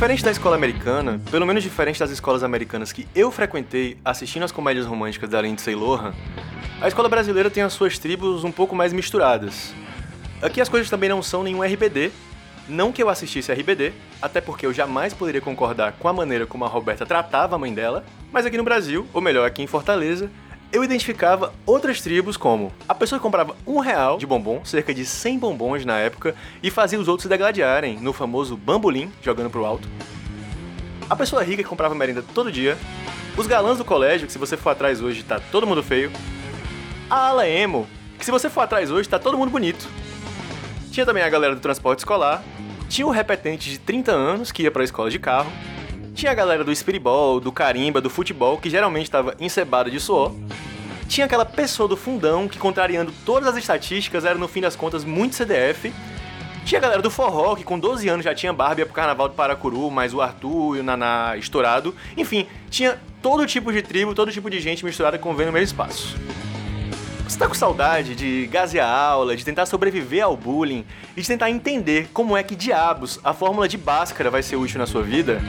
Diferente da escola americana, pelo menos diferente das escolas americanas que eu frequentei assistindo as comédias românticas da Lindsay Lohan, a escola brasileira tem as suas tribos um pouco mais misturadas. Aqui as coisas também não são nenhum RBD, não que eu assistisse RBD, até porque eu jamais poderia concordar com a maneira como a Roberta tratava a mãe dela, mas aqui no Brasil, ou melhor, aqui em Fortaleza, eu identificava outras tribos como a pessoa que comprava um real de bombom, cerca de 100 bombons na época, e fazia os outros se degladiarem no famoso bambolim, jogando pro alto. A pessoa rica que comprava merenda todo dia. Os galãs do colégio, que se você for atrás hoje tá todo mundo feio. A ala emo, que se você for atrás hoje tá todo mundo bonito. Tinha também a galera do transporte escolar. Tinha o repetente de 30 anos que ia pra escola de carro. Tinha a galera do espiribol, do carimba, do futebol, que geralmente estava encebada de suor. Tinha aquela pessoa do fundão que, contrariando todas as estatísticas, era no fim das contas muito CDF. Tinha a galera do forró, que com 12 anos já tinha Barbie pro carnaval do Paracuru, mas o Arthur e o Naná estourado. Enfim, tinha todo tipo de tribo, todo tipo de gente misturada convivendo no mesmo espaço. Você tá com saudade de gasear aula, de tentar sobreviver ao bullying e de tentar entender como é que diabos a fórmula de Bhaskara vai ser útil na sua vida?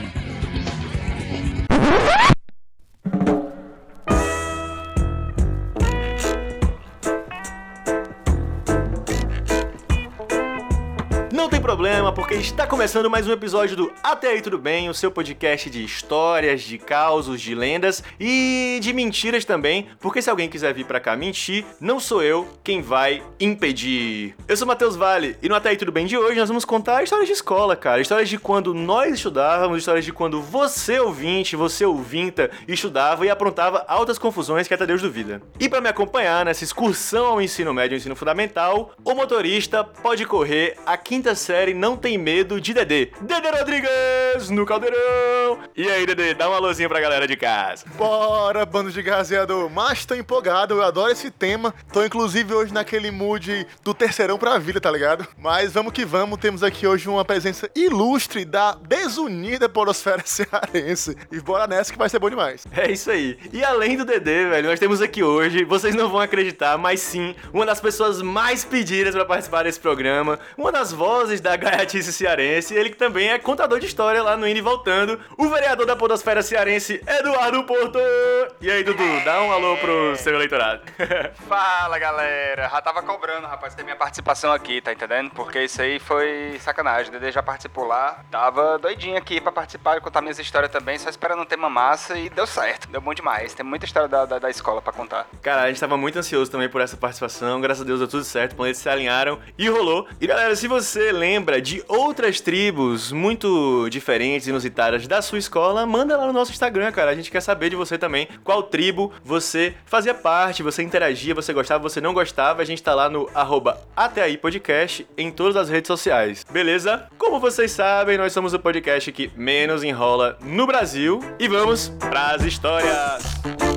Não tem problema, porque está começando mais um episódio do Até aí Tudo Bem, o seu podcast de histórias, de causos, de lendas e de mentiras também, porque se alguém quiser vir pra cá mentir, não sou eu quem vai impedir. Eu sou Matheus Vale e no Até aí Tudo Bem de hoje nós vamos contar histórias de escola, cara, histórias de quando nós estudávamos, histórias de quando você ouvinte, você ouvinta, estudava e aprontava altas confusões que até Deus duvida. E para me acompanhar nessa excursão ao ensino médio e ensino fundamental, o motorista pode correr a quinta série Não Tem Medo de Dedê. Dedê Rodrigues no Caldeirão. E aí, Dedê, dá uma luzinha pra galera de casa. Bora, bando de gazeador. Mas tô empolgado, eu adoro esse tema. Tô inclusive hoje naquele mood do terceirão pra vida, tá ligado? Mas vamos que vamos, temos aqui hoje uma presença ilustre da desunida porosfera cearense. E bora nessa que vai ser bom demais. É isso aí. E além do Dedê, velho, nós temos aqui hoje, vocês não vão acreditar, mas sim, uma das pessoas mais pedidas pra participar desse programa, uma das vozes da gaiatice cearense, ele que também é contador de história lá no Indo e Voltando, o vereador da podosfera cearense, Eduardo Porto. E aí, Dudu, dá um alô pro seu eleitorado. Fala galera, já tava cobrando, rapaz, ter minha participação aqui, tá entendendo? Porque isso aí foi sacanagem. O Dede já participou lá, tava doidinho aqui pra participar e contar minhas histórias também, só esperando um tema massa e deu certo, deu bom demais. Tem muita história da, da, da escola pra contar. Cara, a gente tava muito ansioso também por essa participação, graças a Deus deu tudo certo, planetas se alinharam e rolou. E galera, se você lembra de outras tribos muito diferentes, inusitadas da sua escola, manda lá no nosso Instagram, cara. A gente quer saber de você também qual tribo você fazia parte, você interagia, você gostava, você não gostava. A gente tá lá no arroba até aí podcast em todas as redes sociais. Beleza? Como vocês sabem, nós somos o podcast que menos enrola no Brasil. E vamos pras histórias!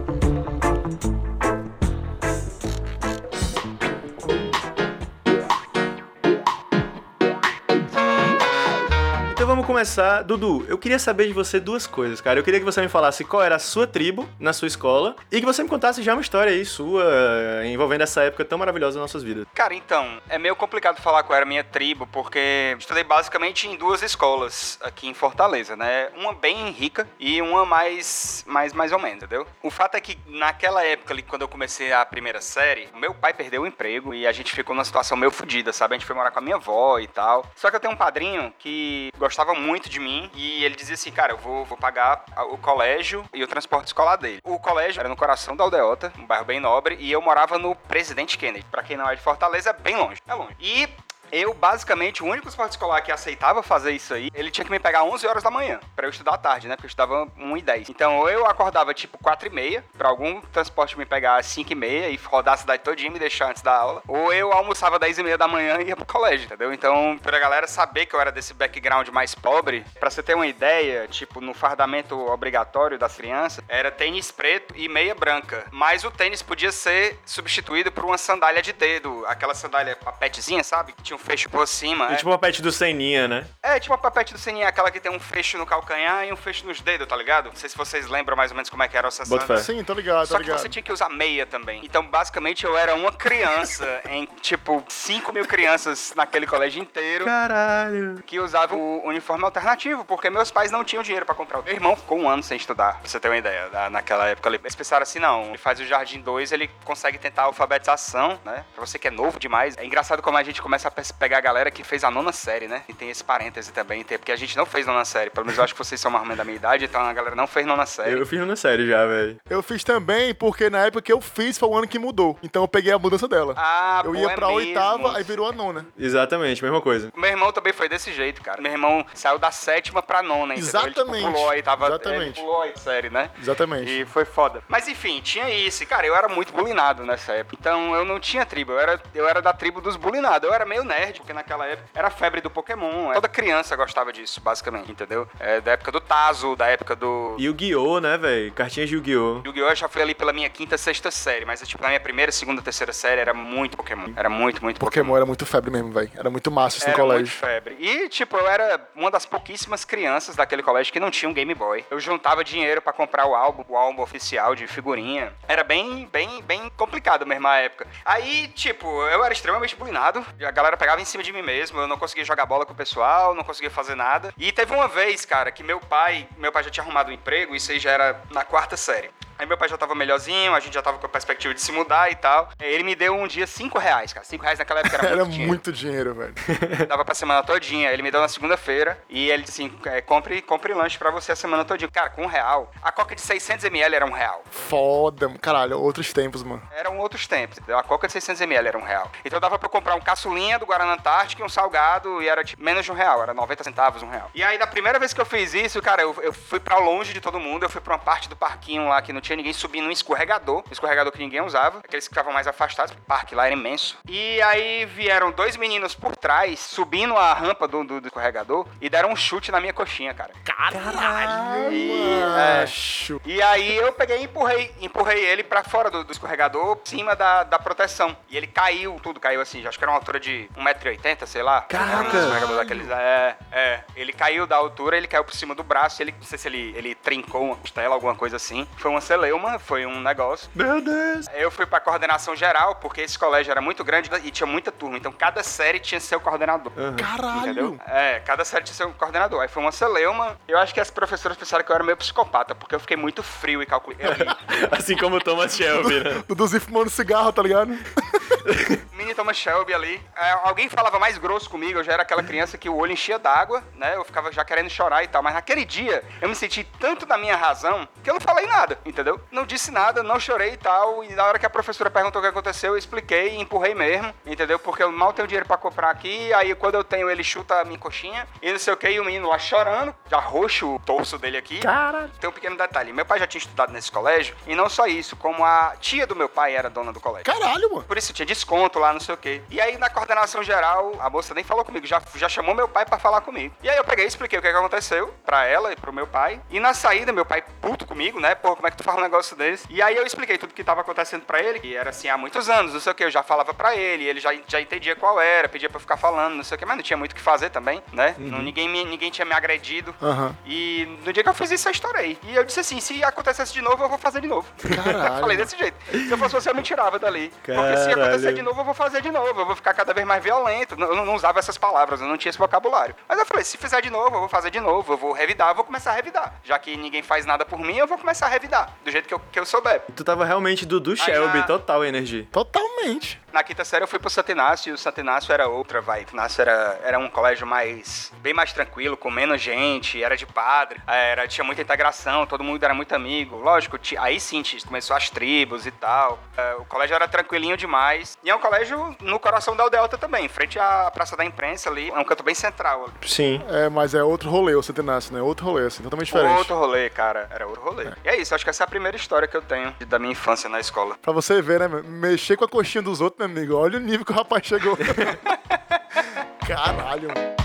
Começar. Dudu, eu queria saber de você duas coisas, cara. Eu queria que você me falasse qual era a sua tribo na sua escola e que você me contasse já uma história aí sua eh, envolvendo essa época tão maravilhosa das nossas vidas. Cara, então, é meio complicado falar qual era a minha tribo, porque estudei basicamente em duas escolas aqui em Fortaleza, né? Uma bem rica e uma mais, mais, mais ou menos, entendeu? O fato é que naquela época ali, quando eu comecei a primeira série, meu pai perdeu o emprego e a gente ficou numa situação meio fodida, sabe? A gente foi morar com a minha avó e tal. Só que eu tenho um padrinho que gostava muito de mim e ele dizia assim, cara, eu vou, vou pagar o colégio e o transporte escolar dele. O colégio era no coração da Aldeota, um bairro bem nobre, e eu morava no Presidente Kennedy. Pra quem não é de Fortaleza, é bem longe. É longe. E eu, basicamente, o único esporte escolar que aceitava fazer isso aí, ele tinha que me pegar 11 horas da manhã, pra eu estudar à tarde, né? Porque eu estudava 1 e 10. Então, eu acordava, tipo, 4 e meia, pra algum transporte me pegar às 5 e meia e rodar a cidade todinha e me deixar antes da aula, ou eu almoçava 10 e meia da manhã e ia pro colégio, entendeu? Então, pra galera saber que eu era desse background mais pobre, pra você ter uma ideia, tipo, no fardamento obrigatório das crianças, era tênis preto e meia branca. Mas o tênis podia ser substituído por uma sandália de dedo, aquela sandália papetezinha, sabe? Que tinha um fecho por cima. É, tipo uma pet do Seninha, né? é tipo a papete do Seninha, aquela que tem um fecho no calcanhar e um fecho nos dedos, tá ligado? Não sei se vocês lembram mais ou menos como é que era essa fé. Sim, tô ligado, Só tô que ligado. você tinha que usar meia também. Então, basicamente, eu era uma criança em, tipo, 5 mil crianças naquele colégio inteiro Caralho. que usavam o uniforme alternativo, porque meus pais não tinham dinheiro pra comprar. Meu irmão ficou um ano sem estudar, pra você ter uma ideia. Na- Naquela época, ali. eles pensaram assim, não, ele faz o Jardim 2, ele consegue tentar a alfabetização, né? Pra você que é novo demais. É engraçado como a gente começa a pe- pegar a galera que fez a nona série, né? E tem esse parêntese também, tem- porque a gente não fez nona série. Pelo menos eu acho que vocês são mais ou menos da minha idade, então a galera não fez nona série. Eu, eu fiz na série já, velho. Eu fiz também porque na época que eu fiz foi o ano que mudou. Então eu peguei a mudança dela. Ah, eu pô, ia é pra mesmo. oitava, aí virou a nona. Exatamente, mesma coisa. Meu irmão também foi desse jeito, cara. Meu irmão saiu da sétima pra nona, entendeu? Ele, Exatamente. tipo, pulou aí, tava... Exatamente. Ele pulou aí, série, né? Exatamente. E foi foda. Mas enfim, tinha isso. E, Cara, eu era muito bulinado nessa época. Então eu não tinha tribo. Eu era, eu era da tribo dos bulinados. Eu era meio nerd, porque naquela época era febre do Pokémon. Toda criança gostava disso, basicamente, entendeu? É, da época do Tazo, da época do. E o Guiô, né, velho? Cartinhas de Yu-Gi-Oh! Yu-Gi-Oh! eu já fui ali pela minha quinta, sexta série, mas tipo, na minha primeira, segunda, terceira série era muito Pokémon. Era muito, muito Pokémon era muito febre mesmo, velho. Era muito massa isso no Era muito colégio. febre. E, tipo, eu era uma das pouquíssimas crianças daquele colégio que não tinha um Game Boy. Eu juntava dinheiro pra comprar o álbum, o álbum oficial de figurinha. Era bem, bem, bem complicado mesmo a época. Aí, tipo, eu era extremamente bulinado. A galera pegava em cima de mim mesmo. Eu não conseguia jogar bola com o pessoal, não conseguia fazer nada. E teve uma vez, cara, que meu pai, meu pai já tinha arrumado um emprego, isso aí já era na quarta série. Aí meu pai já tava melhorzinho, a gente já tava com a perspectiva de se mudar e tal. Ele me deu um dia cinco reais, cara. Cinco reais naquela época era muito Era dinheiro. muito dinheiro, velho. Dava pra semana todinha. Ele me deu na segunda-feira e ele disse assim: é, compre, compre lanche pra você a semana todinha. Cara, com um real, a coca de 600ml era um real. Foda, caralho, outros tempos, mano. Eram outros tempos. entendeu? A coca de 600ml era um real. Então dava pra eu comprar um caçulinha do Guaraná Antártica e um salgado e era tipo, menos de um real. Era 90 centavos, um real. E aí, da primeira vez que eu fiz isso, cara, eu, eu fui pra longe de todo mundo. Eu fui pra uma parte do parquinho lá que não tinha ninguém subindo um escorregador. Um escorregador que ninguém usava. Aqueles que ficavam mais afastados. O parque lá era imenso. E aí vieram dois meninos por trás, subindo a rampa do, do, do escorregador e deram um chute na minha coxinha, cara. Caralho, E- macho. E aí eu peguei e empurrei, empurrei ele pra fora do, do escorregador, cima da, da proteção. E ele caiu, tudo caiu assim, acho que era uma altura de 1,80m, sei lá. Caraca! Um escorregador daqueles, é, é. Ele caiu da altura, ele caiu por cima do braço, ele, não sei se ele, ele trincou uma costela, alguma coisa assim. Foi uma celeuma, foi um negócio. Meu Deus! Eu fui pra coordenação geral, porque esse colégio era muito grande e tinha muita turma. Então cada série tinha seu coordenador. Caralho. Entendeu? É, cada série tinha seu coordenador. Aí foi uma celeuma. Eu acho que as professoras pensaram que eu era meio psicopata, porque eu fiquei muito frio e calculei. Assim como o Thomas Shelby, né? Duduzinho fumando cigarro, tá ligado? Mini Thomas Shelby ali. É, alguém falava mais grosso comigo, eu já era aquela criança que o olho enchia d'água, né? Eu ficava já querendo chorar e tal. Mas naquele dia, eu me senti tanto da minha razão que eu não falei nada, entendeu? Não disse nada, não chorei e tal. E na hora que a professora perguntou o que aconteceu, eu expliquei e empurrei mesmo, entendeu? Porque eu mal tenho dinheiro pra comprar aqui. Aí quando eu tenho, ele chuta a minha coxinha e não sei o que. E o menino lá chorando, já roxo o torso dele aqui. Caralho! Tem um pequeno detalhe: meu pai já tinha estudado nesse colégio, e não só isso, como a tia do meu pai era dona do colégio. Caralho, mano. Por isso tinha desconto lá, não sei o quê. E aí na coordenação geral, a moça nem falou comigo, já, já chamou meu pai pra falar comigo. E aí eu peguei e expliquei o que, que aconteceu pra ela e pro meu pai. E na saída, meu pai puto comigo, né? Pô, como é que tu fala um negócio desse? E aí eu expliquei tudo que tava acontecendo pra ele, que era assim há muitos anos, não sei o quê. Eu já falava pra ele, ele já, já entendia qual era, pedia pra eu ficar falando, não sei o quê, mas não tinha muito o que fazer também, né? Não, ninguém, me- ninguém tinha me agredido. Aham. E no dia que eu fiz isso, eu estourei. E eu disse assim: se acontecesse de novo, eu vou fazer de novo. Caralho. Falei desse jeito. Se eu fosse você, eu me tirava dali. Porque se Caralho. acontecer de novo, eu vou fazer de novo. Eu vou ficar cada vez mais violento. Eu não, não usava essas palavras, eu não tinha esse vocabulário. Mas eu falei: se fizer de novo, eu vou fazer de novo. Eu vou revidar, eu vou começar a revidar. Já que ninguém faz nada por mim, eu vou começar a revidar. Do jeito que eu, que eu souber. Tu tava realmente do, do Shelby, na- total energia. Totalmente. Na quinta série eu fui pro Santinácio e o Santinácio era outra vibe. O Santinácio era, era um colégio mais bem mais tranquilo, com menos gente, era de padre, era, tinha muita integração, todo mundo era muito amigo. Lógico, ti- aí sim começou as tribos e tal. É, o colégio era tranquilinho demais. E é um colégio no coração da Aldeota também, em frente à Praça da Imprensa ali. É um canto bem central. Sim. É, mas é outro rolê, o Centenácio, né? Outro rolê, assim, totalmente diferente. Outro rolê, cara. Era outro rolê. E é isso, acho que essa é a primeira história que eu tenho da minha infância na escola. Pra você ver, né, meu? Mexer com a coxinha dos outros, meu amigo. Olha o nível que o rapaz chegou. Caralho, mano.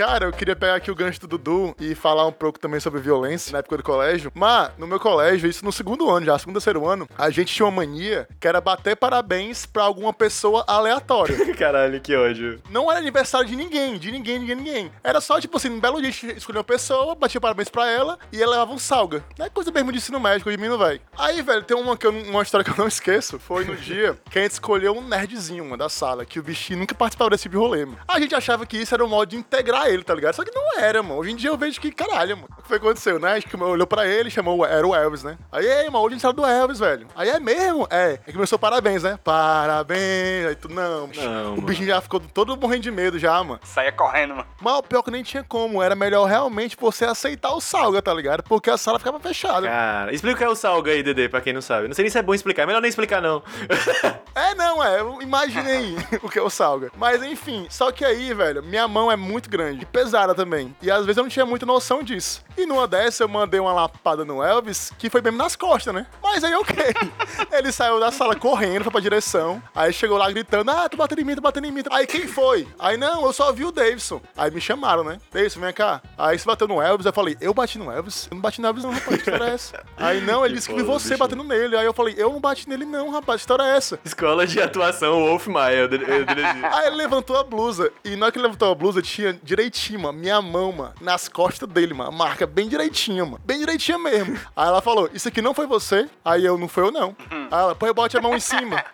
Cara, eu queria pegar aqui o gancho do Dudu e falar um pouco também sobre violência na época do colégio. Mas, no meu colégio, isso no segundo ano já, segundo, terceiro ano, a gente tinha uma mania que era bater parabéns pra alguma pessoa aleatória. Caralho, que ódio. Não era aniversário de ninguém, de ninguém, ninguém, ninguém. Era só, tipo assim, um belo dia a gente escolheu uma pessoa, batia parabéns pra ela e ela levava um salga. É coisa mesmo de ensino médico, de mim não vai. Aí, velho, tem uma, que eu, uma história que eu não esqueço. Foi no dia que a gente escolheu um nerdzinho, uma da sala, que o bichinho nunca participava desse tipo rolê, mano. A gente achava que isso era um modo de integrar ele, tá ligado? Só que não era, mano. Hoje em dia eu vejo que, caralho, mano. O que foi que aconteceu, né? Acho que olhou pra ele, chamou, era o Elvis, né? Aí, ei, mano, hoje a gente sabe do Elvis, velho. Aí é mesmo? É. Aí começou parabéns, né? Parabéns. Aí tu, não. Não, o bichinho já ficou todo morrendo de medo já, mano. Saía correndo, mano. Mas o pior que nem tinha como. Era melhor realmente você aceitar o salga, tá ligado? Porque a sala ficava fechada. Cara, explica o que é o salga aí, Dedê, pra quem não sabe. Não sei nem se é bom explicar. É melhor nem explicar, não. É, não, é. Eu imaginei o que é o salga. Mas enfim, só que aí, velho, minha mão é muito grande e pesada também. E às vezes eu não tinha muita noção disso. E numa dessa eu mandei uma lapada no Elvis, que foi mesmo nas costas, né? Mas aí, ok. Ele saiu da sala correndo, foi pra direção. Aí chegou lá gritando: Ah, tu batendo em mim, tu batendo em mim. Aí quem foi? Aí não, eu só vi o Davidson. Aí me chamaram, né? Davidson, vem cá. Aí se bateu no Elvis, eu falei: Eu bati no Elvis? Eu não bati no Elvis, não, rapaz. Que história é essa? Aí não, ele Que disse que vi foda, você bicho. batendo nele. Aí eu falei: Eu não bati nele, não, rapaz. Que história é essa? Escola de atuação Wolf Maia. eu eu. Aí ele levantou a blusa. E na hora que ele levantou a blusa, tinha direitinho, mano, minha mão, mano, nas costas dele, mano. Marca bem direitinha, mano. Bem direitinha mesmo. Aí ela falou: Isso aqui não foi você? Aí eu, não foi eu, não. Aí ela, pô, bote a mão em cima.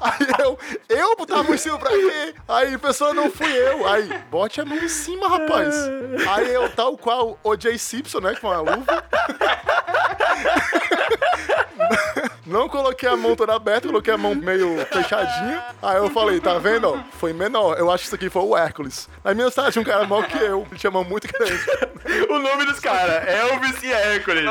Aí eu, eu botar a mão em cima pra quê? Aí a pessoa, não fui eu. Aí, bote a mão em cima, rapaz. Aí eu, tal qual o J. Simpson, né, com a luva. Não coloquei a mão toda aberta, coloquei a mão meio fechadinha. Aí eu falei, tá vendo? ó? Foi menor. Eu acho que isso aqui foi o Hércules. Aí minha cidade tinha um cara maior que eu. Ele tinha mão muito grande. o nome dos caras, Elvis e Hércules.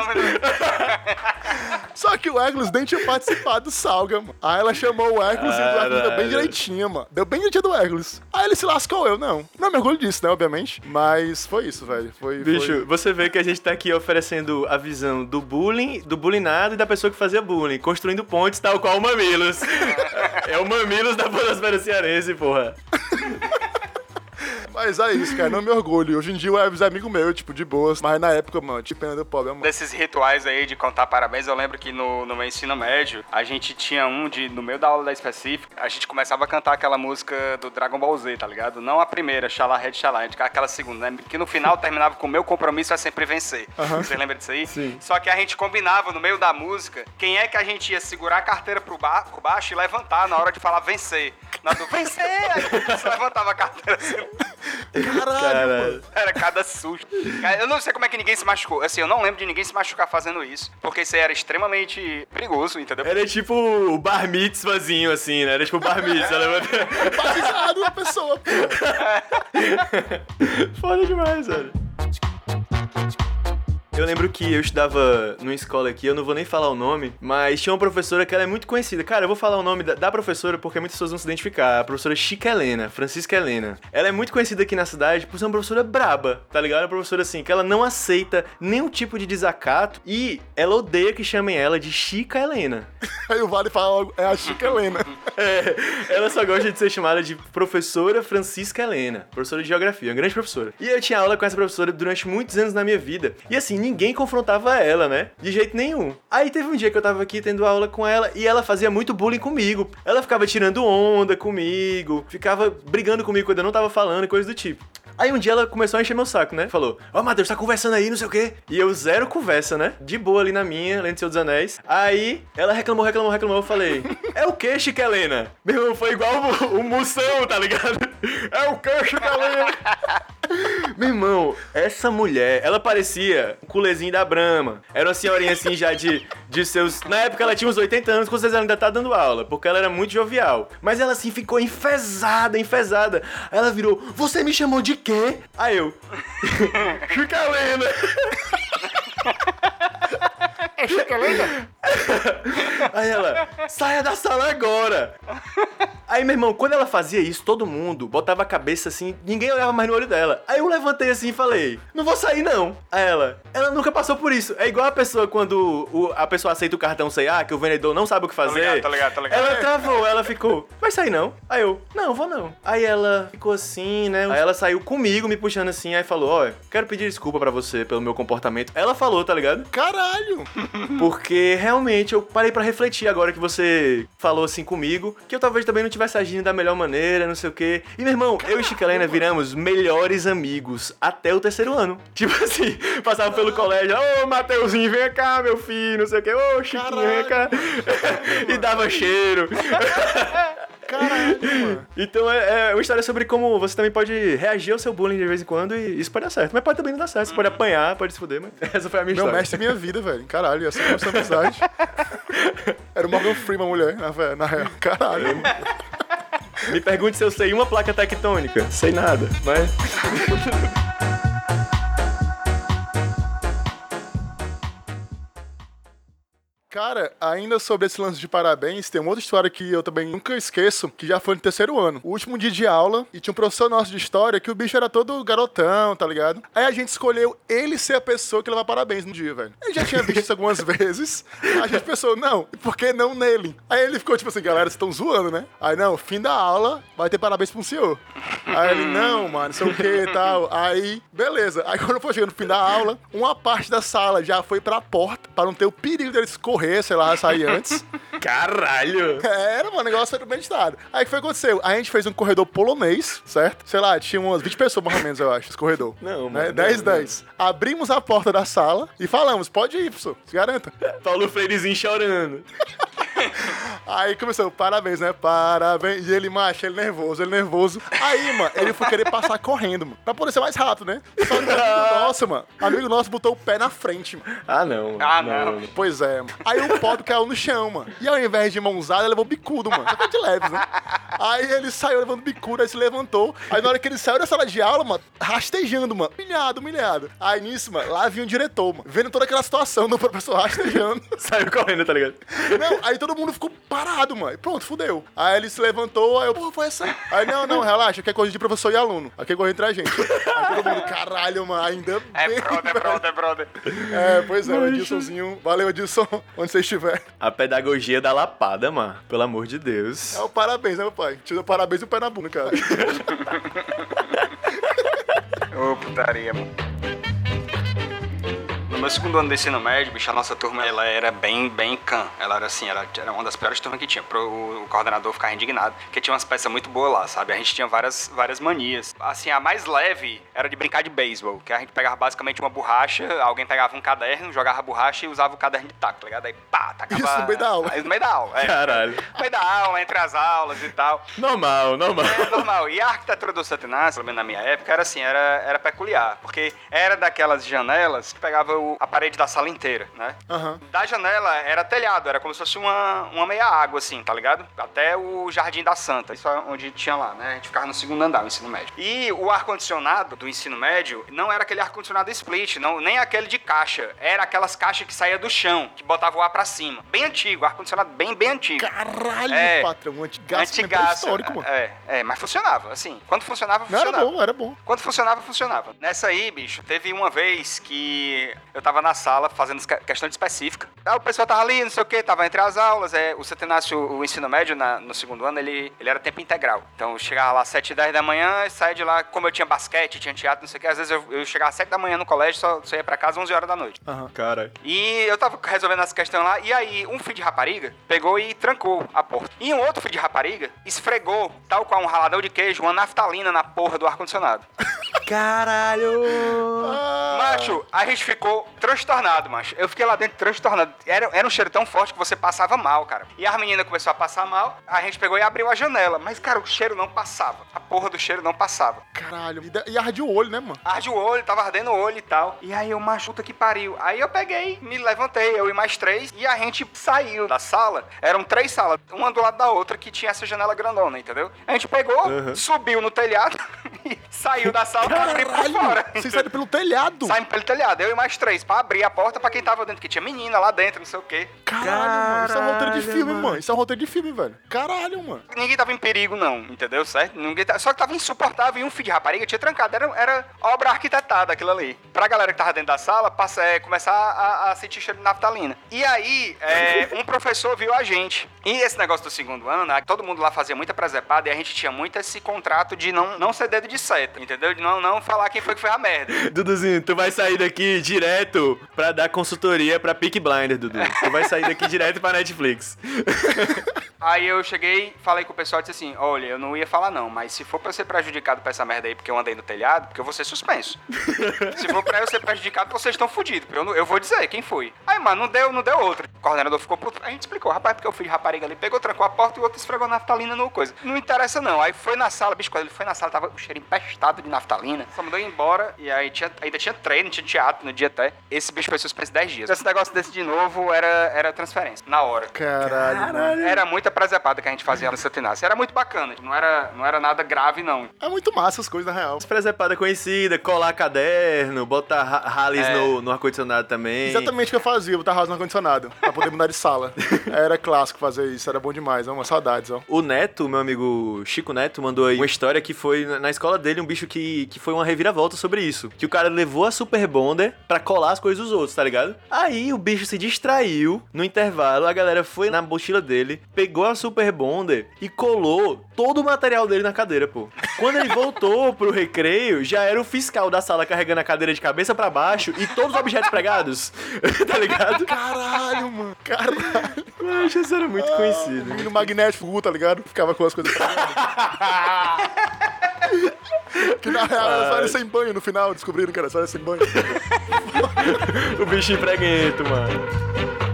Só que o Hércules nem tinha participado do Salga, mano. Aí ela chamou o Hércules e o Hércules deu bem direitinho, mano. Deu bem direitinho do Hércules. Aí ele se lascou, eu não. Não me orgulho disso, né, obviamente. Mas foi isso, velho. Foi, Bicho, foi... você vê que a gente tá aqui oferecendo a visão do bullying, do bullyingado e da pessoa que fazia bullying, construindo pontes tal qual o Mamilos. é o Mamilos da Podosfera Cearense, porra. Mas é isso, cara. Não me orgulho. Hoje em dia o Elvis é amigo meu, tipo, de boas. Mas na época, mano, tipo, pena do pobre, mano. Desses rituais aí de contar parabéns, eu lembro que no, no meu ensino médio, a gente tinha um de, no meio da aula da específica, a gente começava a cantar aquela música do Dragon Ball Z, tá ligado? Não a primeira, Xalá Red Xalá, a gente aquela segunda, né? Que no final terminava com o meu compromisso é sempre vencer. Você lembra disso aí? Sim. Só que a gente combinava no meio da música quem é que a gente ia segurar a carteira pro ba por baixo e levantar na hora de falar vencer. Na do vencer! Aí você levantava a carteira assim. Caralho, Cara, mano. Era cada susto. Cara, eu não sei como é que ninguém se machucou. Assim, eu não lembro de ninguém se machucar fazendo isso. Porque isso aí era extremamente perigoso, entendeu? era tipo o bar mitzvazinho, assim, né? Era tipo o bar mitzvah. levanta- Batizado a pessoa, pô. Foda demais, velho. Eu lembro que eu estudava numa escola aqui, eu não vou nem falar o nome, mas tinha uma professora que ela é muito conhecida. Cara, eu vou falar o nome da, da professora porque muitas pessoas vão se identificar. A professora Chica Helena, Francisca Helena. Ela é muito conhecida aqui na cidade por ser uma professora braba, tá ligado? Uma professora assim, que ela não aceita nenhum tipo de desacato e ela odeia que chamem ela de Chica Helena. Aí o Vale fala logo, é a Chica Helena. É, ela só gosta de ser chamada de professora Francisca Helena, professora de geografia, uma grande professora. E eu tinha aula com essa professora durante muitos anos na minha vida. E assim, ninguém confrontava ela, né? De jeito nenhum. Aí teve um dia que eu tava aqui tendo aula com ela e ela fazia muito bullying comigo. Ela ficava tirando onda comigo, ficava brigando comigo quando eu não tava falando e coisa do tipo. Aí um dia ela começou a encher meu saco, né? Falou, ó, Matheus, tá conversando aí, não sei o quê. E eu zero conversa, né? De boa ali na minha, lendo Senhor dos Anéis. Aí ela reclamou, reclamou, reclamou. Eu falei, é o que, Chica Helena? Meu irmão, foi igual o, o Moção, tá ligado? É o que, Chica Helena? Meu irmão, essa mulher, ela parecia um culezinho da Brahma. Era uma senhorinha assim já de, de seus. Na época ela tinha uns 80 anos, com ela ainda tá dando aula, porque ela era muito jovial. Mas ela assim ficou enfesada, enfesada. Aí ela virou: Você me chamou de quê? Aí eu. Chica Helena! É Helena? Aí ela, saia da sala agora! Aí, meu irmão, quando ela fazia isso, todo mundo botava a cabeça assim, ninguém olhava mais no olho dela. Aí eu levantei assim e falei, não vou sair não. Aí ela, ela nunca passou por isso. É igual a pessoa quando o- a pessoa aceita o cartão C&A, que o vendedor não sabe o que fazer. ligado, tô ligado, tô ligado. Ela travou, ela ficou, vai sair não? Aí eu, não, vou não. Aí ela ficou assim, né? Aí ela saiu comigo, me puxando assim, aí falou, ó, quero pedir desculpa pra você pelo meu comportamento. Ela falou, tá ligado? Caralho! Porque realmente eu parei pra refletir agora que você falou assim comigo, que eu talvez também não tivesse agindo da melhor maneira, não sei o quê. E meu irmão, eu e Chicalena viramos melhores amigos até o terceiro ano. Tipo assim, passava pelo colégio, ô Mateuzinho, vem cá, meu filho, não sei o quê, ô Chiquinho, vem cá. e dava cheiro. Caralho, mano. Então é, é uma história sobre como você também pode reagir ao seu bullying de vez em quando e isso pode dar certo. Mas pode também não dar certo. Você pode apanhar, pode se fuder, mas essa foi a minha Meu história. mestre é minha vida, velho. Caralho, essa foi a amizade. Era o Morgan Freeman, mulher, na, na real. Caralho. Me pergunte se eu sei uma placa tectônica. Sei nada, mas. Cara, ainda sobre esse lance de parabéns, tem uma outra história que eu também nunca esqueço, que já foi no terceiro ano. O último dia de aula, e tinha um professor nosso de história que o bicho era todo garotão, tá ligado? Aí a gente escolheu ele ser a pessoa que leva parabéns no dia, velho. Ele já tinha visto isso algumas vezes. A gente pensou, não, por que não nele? Aí ele ficou tipo assim, galera, vocês estão zoando, né? Aí, não, fim da aula, vai ter parabéns um senhor. Aí ele, não, mano, sei o que e tal. Aí, beleza. Aí quando foi chegando no fim da aula, uma parte da sala já foi pra porta, pra não ter o perigo deles correr, sei lá, sair antes. Caralho! Era, mano, o negócio era premeditado. Aí o que foi que aconteceu? A gente fez um corredor polonês, certo? Sei lá, tinha umas 20 pessoas mais ou menos, eu acho, esse corredor. Não, né? mano, 10, não, 10. Abrimos a porta da sala e falamos, pode ir, professor, se garanta. Paulo Freirezinho chorando. Aí começou, parabéns, né? Parabéns. E ele, macho, ele nervoso, ele nervoso. Aí, mano, ele foi querer passar correndo, mano. Pra poder ser mais rápido, né? Só que o amigo nosso, mano, amigo nosso botou o pé na frente, mano. Ah, não. mano. Ah, não. Pois é, mano. Aí o pobre caiu no chão, mano. E ao invés de mãozada, ele levou bicudo, mano. Só que de leves, né? Aí ele saiu levando bicudo, aí se levantou. Aí na hora que ele saiu da sala de aula, mano, rastejando, mano. Humilhado, humilhado. Aí nisso, mano, lá vinha o diretor, mano. Vendo toda aquela situação do professor rastejando. Saiu correndo, tá ligado? Não, aí todo mundo ficou parado, mano. E pronto, fudeu. Aí ele se levantou, aí eu, porra, foi essa. Aí, não, não, relaxa, que é coisa de professor e aluno. Aqui é coisa entre a gente. Aí todo mundo, caralho, mano, ainda É bem. brother, velho. brother, brother. É, pois é, o Edilsonzinho. Valeu, Edilson, onde você estiver. A pedagogia da lapada, mano. Pelo amor de Deus. É o parabéns, né, meu pai? Te dou parabéns e o pé na bunda, cara. Ô, putaria, mano. No meu segundo ano de ensino médio, bicho, a nossa turma, ela era bem, bem can. Ela era assim, ela era uma das piores turmas que tinha. Pro o coordenador ficar indignado. Porque tinha umas peças muito boas lá, sabe? A gente tinha várias, várias manias. Assim, a mais leve era de brincar de beisebol. Que a gente pegava basicamente uma borracha, alguém pegava um caderno, jogava a borracha e usava o caderno de taco, tá ligado? Aí, pá, tacava... Isso no meio da aula. Aí, no meio da aula, é. Caralho. No meio da aula, entre as aulas e tal. Normal, normal. É normal. E a arquitetura do Santinás, pelo menos na minha época, era assim, era, era peculiar. Porque era daquelas janelas que pegava o- a parede da sala inteira, né? Aham. Da janela era telhado, era como se fosse uma, uma meia água, assim, tá ligado? Até o Jardim da Santa, isso é onde tinha lá, né? A gente ficava no segundo andar, o ensino médio. E o ar-condicionado do ensino médio não era aquele ar-condicionado split, não, nem aquele de caixa. Era aquelas caixas que saía do chão, que botava o ar pra cima. Bem antigo, ar-condicionado bem, bem antigo. Caralho, É. patrão. Antigaço, Antigaço. histórico, mano. É, é, mas funcionava, assim. Quando funcionava, Não era funcionava. bom, era bom. Quando funcionava, funcionava. Nessa aí, bicho, teve uma vez que eu tava na sala fazendo que- questão de específica. Ah, o pessoal tava ali, não sei o que, tava entre as aulas. É, o Centenácio, o ensino médio na- no segundo ano, ele, ele era tempo integral. Então eu chegava lá às 7 e 10 da manhã e saía de lá, como eu tinha basquete, tinha teatro, não sei o que, às vezes eu, eu chegava às 7 da manhã no colégio, só, só ia pra casa às 11 horas da noite. Aham. Cara. E eu tava resolvendo essa questão lá, e aí um filho de rapariga pegou e trancou a porta. E um outro filho de rapariga esfregou, tal qual um raladão de queijo, uma naftalina na porra do ar-condicionado. Caralho! Ah, Macho, a gente ficou transtornado, macho. Eu fiquei lá dentro transtornado. Era, era um cheiro tão forte que você passava mal, cara. E a menina começou a passar mal, a gente pegou e abriu a janela. Mas, cara, o cheiro não passava. A porra do cheiro não passava. Caralho. E, da- e arde o olho, né, mano? Arde o olho, tava ardendo o olho e tal. E aí eu, macho, puta que pariu. Aí eu peguei, me levantei, eu e mais três, e a gente saiu da sala. Eram três salas, uma do lado da outra, que tinha essa janela grandona, entendeu? A gente pegou, Uhum. subiu no telhado e saiu da sala por fora. Vocês saíram pelo telhado. Saímos pelo telhado, eu e mais três, pra abrir a porta pra quem tava dentro, que tinha menina lá dentro, não sei o quê. Caralho, mano. Isso é um roteiro de Caralho, filme, mano. mano. Isso é um roteiro de filme, velho. Caralho, mano. Ninguém tava em perigo, não, entendeu? Certo? Ninguém ta- Só que tava insuportável e um filho de rapariga tinha trancado. Era, era obra arquitetada aquilo ali. Pra galera que tava dentro da sala, passa, é, começar a, a sentir cheiro de naftalina. E aí, é, um professor viu a gente. E esse negócio do segundo ano, né, todo mundo lá fazia muita presepada e a gente tinha muito esse contrato de não, não ser dedo de seta, entendeu? De não, não falar quem foi que foi a merda. Duduzinho, tu vai sair daqui direto pra dar consultoria pra Peak Blinder, Dudu. Tu vai sair daqui direto pra Netflix. Aí eu cheguei, falei com o pessoal e disse assim: olha, eu não ia falar não, mas se for pra eu ser prejudicado por essa merda aí porque eu andei no telhado, porque eu vou ser suspenso. se for pra eu ser prejudicado, vocês estão fodidos. Eu, não- eu vou dizer quem foi. Aí, mano, não deu, não deu outra. O coordenador ficou puto. A gente explicou, rapaz, porque eu fui de rapariga ali, pegou, trancou a porta e o outro esfregou naftalina no coisa. Não interessa não. Aí foi na sala, bicho, quando ele foi na sala, tava o cheiro empestado de naftalina. Só mandou ir embora e aí tinha, ainda tinha treino, tinha teatro no dia até. Esse bicho foi suspenso 10 dias. Esse negócio desse de novo era, era transferência, na hora. Caralho, mano. Era muita presepada que a gente fazia nessa Tinácia. Era muito bacana. Não era, não era nada grave, não. É muito massa as coisas, na real. Presepada conhecida, colar caderno, botar ra- rallies É. no, no ar-condicionado também. Exatamente o que eu fazia, botar house no ar-condicionado. Pra poder mudar de sala. Era clássico fazer isso, era bom demais, ó. Umas saudades, ó. O Neto, meu amigo Chico Neto, mandou aí uma história que foi na- na escola dele um bicho que, que foi uma reviravolta sobre isso. Que o cara levou a Super Bonder pra colar as coisas dos outros, tá ligado? Aí o bicho se distraiu no intervalo, a galera foi na mochila dele, pegou a Super Bonder e colou todo o material dele na cadeira, pô. Quando ele voltou pro recreio, já era o fiscal da sala carregando a cadeira de cabeça pra baixo e todos os objetos pregados, tá ligado? Caralho, mano. Caralho. Poxa, isso era muito conhecido. Menino magnético, tá ligado? Ficava com as coisas pregadas. Que na real só ele sem banho no final, descobriram que era só ele sem banho. O bichinho preguento, mano.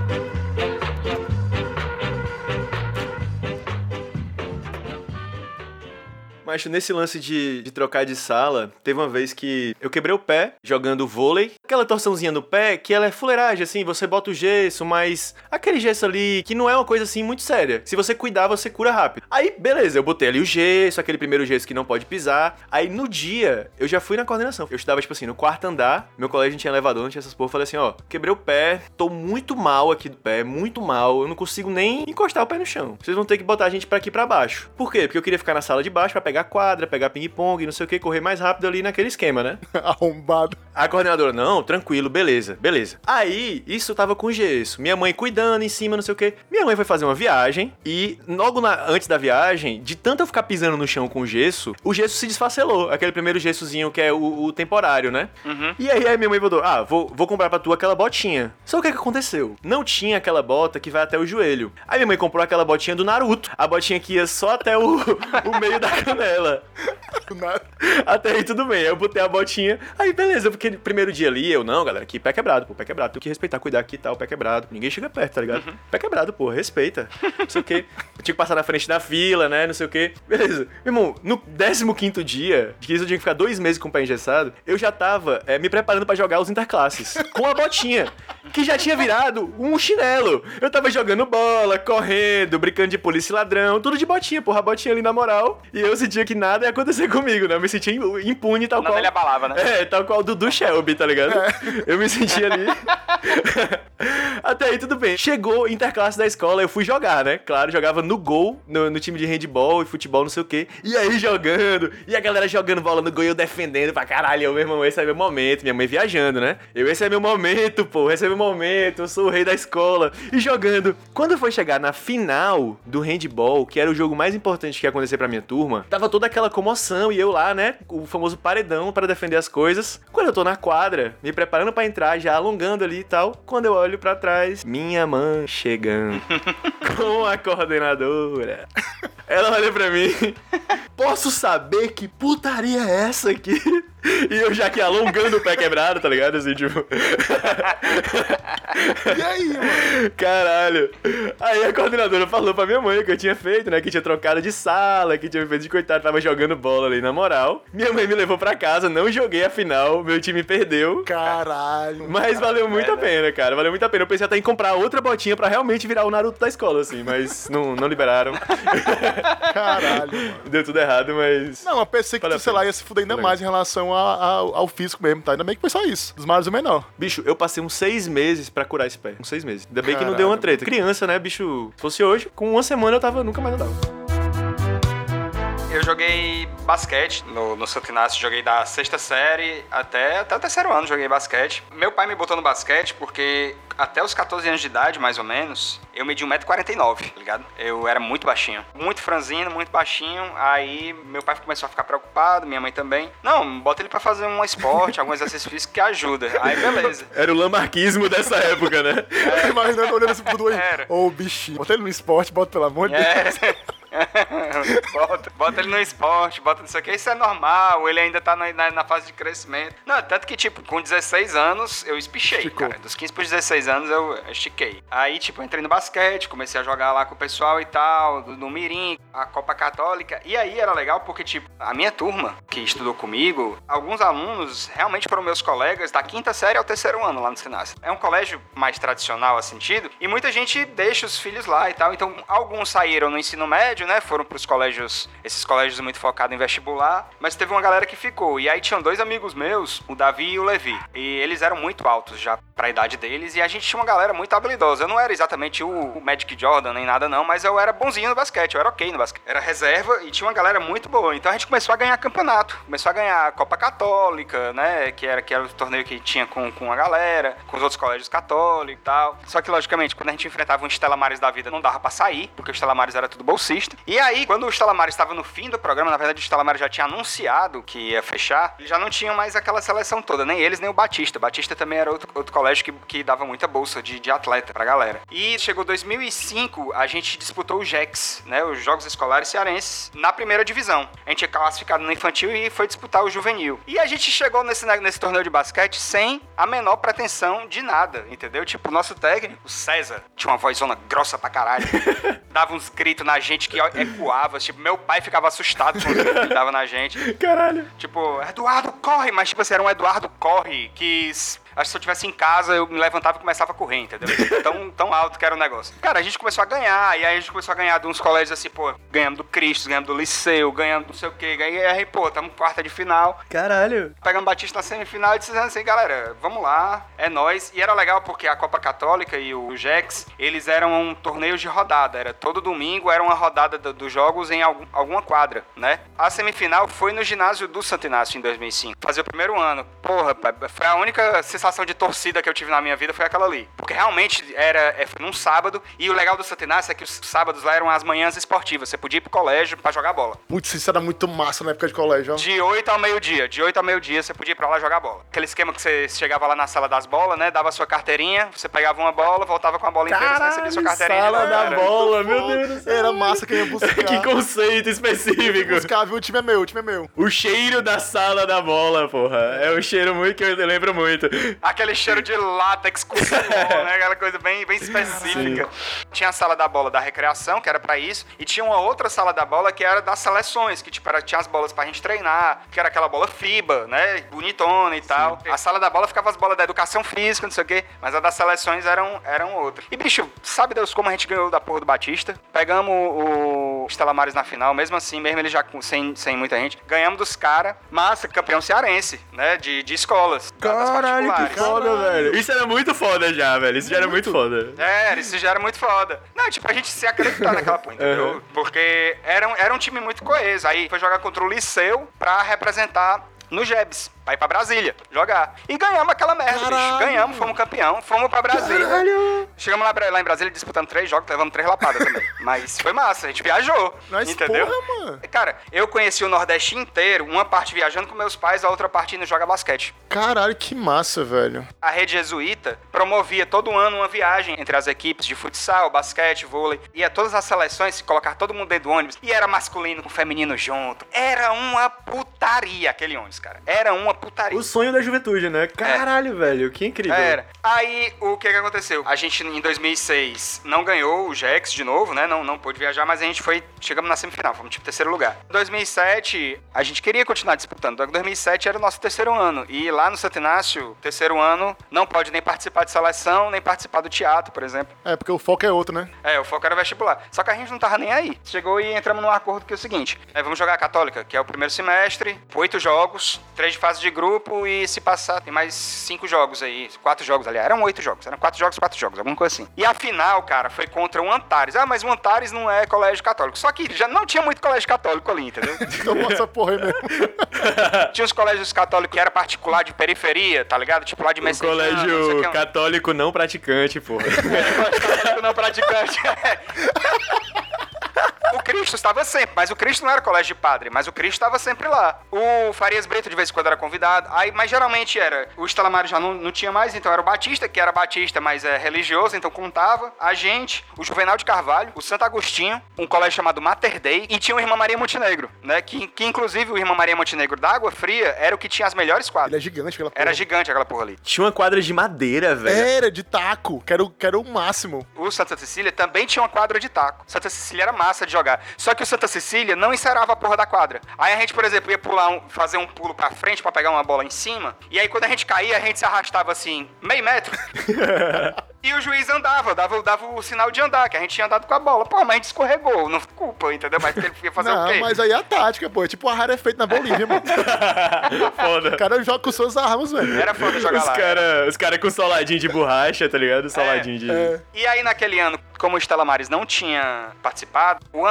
Mas nesse lance de, de trocar de sala, teve uma vez que eu quebrei o pé jogando vôlei. Aquela torçãozinha no pé que ela é fuleiragem, assim, você bota o gesso, mas aquele gesso ali que não é uma coisa assim muito séria. Se você cuidar, você cura rápido. Aí, beleza, eu botei ali o gesso, aquele primeiro gesso que não pode pisar. Aí no dia, eu já fui na coordenação. Eu estudava, tipo assim, no quarto andar, meu colégio tinha elevador, não tinha essas porra. Eu falei assim, ó, quebrei o pé, tô muito mal aqui do pé, muito mal, eu não consigo nem encostar o pé no chão. Vocês vão ter que botar a gente pra aqui pra baixo. Por quê? Porque eu queria ficar na sala de baixo pra pegar quadra, pegar ping-pong, não sei o que, correr mais rápido ali naquele esquema, né? Arrombado. A coordenadora, não, tranquilo, beleza, beleza. Aí, isso tava com gesso. Minha mãe cuidando em cima, não sei o quê. Minha mãe foi fazer uma viagem e, logo na- antes da viagem, de tanto eu ficar pisando no chão com gesso, o gesso se desfacelou. Aquele primeiro gessozinho que é o, o temporário, né? E aí, aí minha mãe botou, ah, vou, vou comprar pra tu aquela botinha. Só o que que aconteceu? Não tinha aquela bota que vai até o joelho. Aí minha mãe comprou aquela botinha do Naruto. A botinha que ia só até o, o meio da canela. Nada. Até aí tudo bem, aí eu botei a botinha. Aí beleza, porque no primeiro dia ali, eu, não, galera, aqui pé quebrado, pô, pé quebrado. Tem que respeitar, cuidar aqui e tal, pé quebrado. Ninguém chega perto, tá ligado? Pé quebrado, pô, respeita. Não sei o quê. Eu tinha que passar na frente da fila, né? Não sei o quê. Beleza. Meu irmão, no 15 dia, de que isso eu tinha que ficar dois meses com o pé engessado, eu já tava é, me preparando pra jogar os interclasses. Com a botinha. Que já tinha virado um chinelo. Eu tava jogando bola, correndo, brincando de polícia e ladrão, tudo de botinha, porra, a botinha ali na moral. E eu sentia que nada ia acontecer comigo, né? Eu me sentia impune, tal Nada qual. ele abalava, né? É, tal qual o Dudu Shelby, tá ligado? Eu me senti ali. Até aí tudo bem. Chegou interclasse da escola, eu fui jogar, né? Claro, jogava no gol, no, no time de handball e futebol, não sei o quê. E aí jogando, e a galera jogando bola no gol e eu defendendo pra caralho. Eu, meu irmão, esse é meu momento. Minha mãe viajando, né? Eu, esse é meu momento, pô, esse é meu momento. Eu sou o rei da escola. E jogando. Quando foi chegar na final do handball, que era o jogo mais importante que ia acontecer pra minha turma, tava toda aquela comoção e eu lá, né? O famoso paredão pra defender as coisas. Quando eu tô na quadra, me preparando pra entrar, já alongando ali e tal, quando eu olho pra trás, minha mãe chegando com a coordenadora. Ela olha pra mim, posso saber que putaria é essa aqui? E eu já aqui alongando o pé quebrado, tá ligado? Assim, tipo. E aí, mano? Caralho. Aí a coordenadora falou pra minha mãe o que eu tinha feito, né? Que tinha trocado de sala, que tinha feito de coitado, tava jogando bola ali na moral. Minha mãe me levou pra casa, não joguei a final, meu time perdeu. Caralho. Mas valeu muito a pena, cara. Valeu muito a pena. Eu pensei até em comprar outra botinha pra realmente virar o Naruto da escola, assim, mas não, não liberaram. Caralho, mano. Deu tudo errado, mas. Não, eu pensei que tu, a sei lá, ia se fuder ainda mais em relação a- ao, ao físico mesmo, tá? Ainda bem que foi só isso. Dos maiores o menor. Bicho, eu passei uns seis meses pra curar esse pé. Uns seis meses. Ainda bem que não Caralho, deu uma treta. Criança, né, bicho? Se fosse hoje, com uma semana eu tava. Nunca mais andava. Eu joguei basquete no, no Santo Inácio, joguei da sexta série até, até o terceiro ano joguei basquete. Meu pai me botou no basquete porque até os 14 anos de idade, mais ou menos, eu medi 1,49m, tá ligado? Eu era muito baixinho. Muito franzino, muito baixinho. Aí meu pai começou a ficar preocupado, minha mãe também. Não, bota ele pra fazer um esporte, algum exercício físico que ajuda. Aí beleza. Era o lamarquismo dessa época, né? Imaginando, olhando assim pro dois. Ô, bichinho. Bota ele no esporte, bota pelo amor de Deus. Bota, bota ele no esporte, bota não sei o que, isso é normal, ele ainda tá na, na- na fase de crescimento. Não, tanto que, tipo, com 16 anos eu espichei, Esticou. cara. Dos 15 pros 16 anos eu estiquei. Aí, tipo, eu entrei no basquete, comecei a jogar lá com o pessoal e tal, do- no Mirim, a Copa Católica. E aí era legal porque, tipo, a minha turma que estudou comigo, alguns alunos realmente foram meus colegas da quinta série ao terceiro ano lá no Sinassi. É um colégio mais tradicional a sentido, e muita gente deixa os filhos lá e tal. Então, alguns saíram no ensino médio, né? Foram pros colégios, esses colégios muito focados em vestibular, mas teve uma galera que ficou. E aí tinham dois amigos meus, o Davi e o Levi. E eles eram muito altos já pra idade deles, e a gente tinha uma galera muito habilidosa. Eu não era exatamente o, Magic Jordan nem nada não, mas eu era bonzinho no basquete, eu era ok no basquete. Era reserva e tinha uma galera muito boa. Então a gente começou a ganhar campeonato, começou a ganhar a Copa Católica, né? Que era, que era o torneio que tinha com, com a galera, com os outros colégios católicos e tal. Só que, logicamente, quando a gente enfrentava um Estela da vida, não dava pra sair, porque o Estela Maris era tudo bolsista. E aí, quando o Estela Maris estava no fim do programa, na verdade o Estela Maris já tinha anunciado que ia fechar, eles já não tinham mais aquela seleção toda, nem eles, nem o Batista. Batista também era outro, outro colégio que, que dava muita bolsa de, de atleta pra galera. E chegou 2005, a gente disputou o JEX, né? Os Jogos Escolares Cearenses, na primeira divisão. A gente é classificado no infantil e foi disputar o juvenil. E a gente chegou nesse, nesse torneio de basquete sem a menor pretensão de nada, entendeu? Tipo, o nosso técnico, o César, tinha uma vozona grossa pra caralho. dava uns gritos na gente que ecoava. Tipo, meu pai ficava assustado que ele dava na gente. Caralho. Tipo, Eduardo, corre! Mas, tipo assim, era um Eduardo corre que. Acho que se eu estivesse em casa, eu me levantava e começava a correr, entendeu? Tão, tão alto que era o negócio. Cara, a gente começou a ganhar, e aí a gente começou a ganhar de uns colégios assim, pô, ganhamos do Cristo, ganhamos do Liceu, ganhamos não sei o quê. E aí, pô, tamo quarta de final. Caralho. Pegamos Batista na semifinal e dizendo assim, galera, vamos lá, é nós. E era legal porque a Copa Católica e o JEX, eles eram um torneio de rodada. Era todo domingo, era uma rodada do- dos jogos em algum- alguma quadra, né? A semifinal foi no ginásio do Santo Inácio em 2005. Fazer o primeiro ano. Porra, foi a única sensação de torcida que eu tive na minha vida foi aquela ali. Porque realmente era, é, foi num sábado. E o legal do Santo Inácio é que os sábados lá eram as manhãs esportivas. Você podia ir pro colégio pra jogar bola. Putz, isso era muito massa na época de colégio, ó. De 8 ao meio-dia. De 8 ao meio-dia você podia ir pra lá jogar bola. Aquele esquema que você chegava lá na sala das bolas, né? Dava a sua carteirinha, você pegava uma bola, voltava com a bola inteira, você recebia sua carteirinha. sala já da era. bola, meu Deus do céu. Era massa quem ia buscar. Que conceito específico. Buscar, viu? O time é meu, o time é meu. O cheiro da sala da bola, porra. É um cheiro muito que eu lembro muito. Aquele cheiro de látex com suor, né? Aquela coisa bem, bem específica. Tinha a sala da bola da recreação, que era pra isso, e tinha uma outra sala da bola que era das seleções, que tipo, era, tinha as bolas pra gente treinar, que era aquela bola FIBA, né? Bonitona e tal. A sala da bola ficava as bolas da educação física, não sei o quê, mas a das seleções eram, eram outras. E, bicho, sabe Deus como a gente ganhou da porra do Batista? Pegamos o, o Estela Maris na final, mesmo assim, mesmo ele já com- sem, sem muita gente, ganhamos dos caras, massa, campeão cearense, né? De, de escolas. Caralho, foda, velho. Isso era muito foda já, velho. Isso já era muito foda. É, isso já era muito foda. Não, tipo, a gente se acreditar naquela porra, entendeu? Porque era um, era um time muito coeso. Aí foi jogar contra o Liceu pra representar no Jebs, pra ir pra Brasília jogar. E ganhamos aquela merda, bicho. Caralho. Ganhamos, fomos campeão, fomos pra Brasília. Chegamos lá, lá em Brasília disputando três jogos, levamos três lapadas também. Mas foi massa, a gente viajou. Mas, entendeu? porra, mano. Cara, eu conheci o Nordeste inteiro, uma parte viajando com meus pais, a outra parte indo jogar basquete. Caralho, que massa, velho. A rede jesuíta promovia todo ano uma viagem entre as equipes de futsal, basquete, vôlei. Ia todas as seleções, colocar todo mundo dentro do ônibus. E era masculino com feminino junto. Era uma putaria aquele ônibus. cara. Era uma putaria. O sonho da juventude, né? Caralho, velho, que incrível. Era. Aí, o que que aconteceu? A gente, em 2006, não ganhou o GEX de novo, né? Não, não pôde viajar, mas a gente foi... Chegamos na semifinal, fomos tipo terceiro lugar. Em 2007, a gente queria continuar disputando. Em 2007 era o nosso terceiro ano. E lá no Santo Inácio, terceiro ano, não pode nem participar de seleção, nem participar do teatro, por exemplo. É, porque o foco é outro, né? É, o foco era vestibular. Só que a gente não tava nem aí. Chegou e entramos num acordo que é o seguinte: é, vamos jogar a Católica, que é o primeiro semestre, oito jogos, três de fase de grupo e se passar, tem mais cinco jogos aí. Quatro jogos, aliás. Eram oito jogos. Eram quatro jogos, quatro jogos, alguma coisa assim. E a final, cara, foi contra o Antares. Ah, mas o Antares não é colégio católico. Só que já não tinha muito colégio católico ali, entendeu? Tomou essa porra aí mesmo. tinha os colégios católicos que era particular de periferia, tá ligado? Tipo lá de Messejana, não colégio um- católico não praticante, porra. católico não praticante. O Cristo estava sempre, mas o Cristo não era colégio de padre, mas o Cristo estava sempre lá. O Farias Brito de vez em quando era convidado, aí, mas geralmente era. O Estalamari já não, não tinha mais, então era o Batista, que era Batista, mas é religioso, então contava. A gente, o Juvenal de Carvalho, o Santo Agostinho, um colégio chamado Mater Dei, e tinha o Irmã Maria Montenegro, né? Que, que inclusive o Irmã Maria Montenegro da Água Fria era o que tinha as melhores Ele quadras. é gigante, aquela porra. Era gigante aquela porra ali. Tinha uma quadra de madeira, velho. Era de taco, que era, o- que era o máximo. O Santa Cecília também tinha uma quadra de taco. Santa Cecília era massa de jogar. Só que o Santa Cecília não encerava a porra da quadra. Aí a gente, por exemplo, ia pular um- fazer um pulo pra frente pra pegar uma bola em cima. E aí quando a gente caía, a gente se arrastava assim, meio metro. e o juiz andava, dava, dava o sinal de andar, que a gente tinha andado com a bola. Pô, mas a gente escorregou, não foi culpa, entendeu? Mas ele ia fazer o não, quê? mas aí é a tática, pô. É tipo a rara é feita na Bolívia, mano. Foda. O cara joga com suas armas, velho. Era foda jogar Os lá. cara, os cara com soladinho de borracha, tá ligado? Soladinho de... É. E aí, naquele ano, como o Estela Maris não tinha participado, o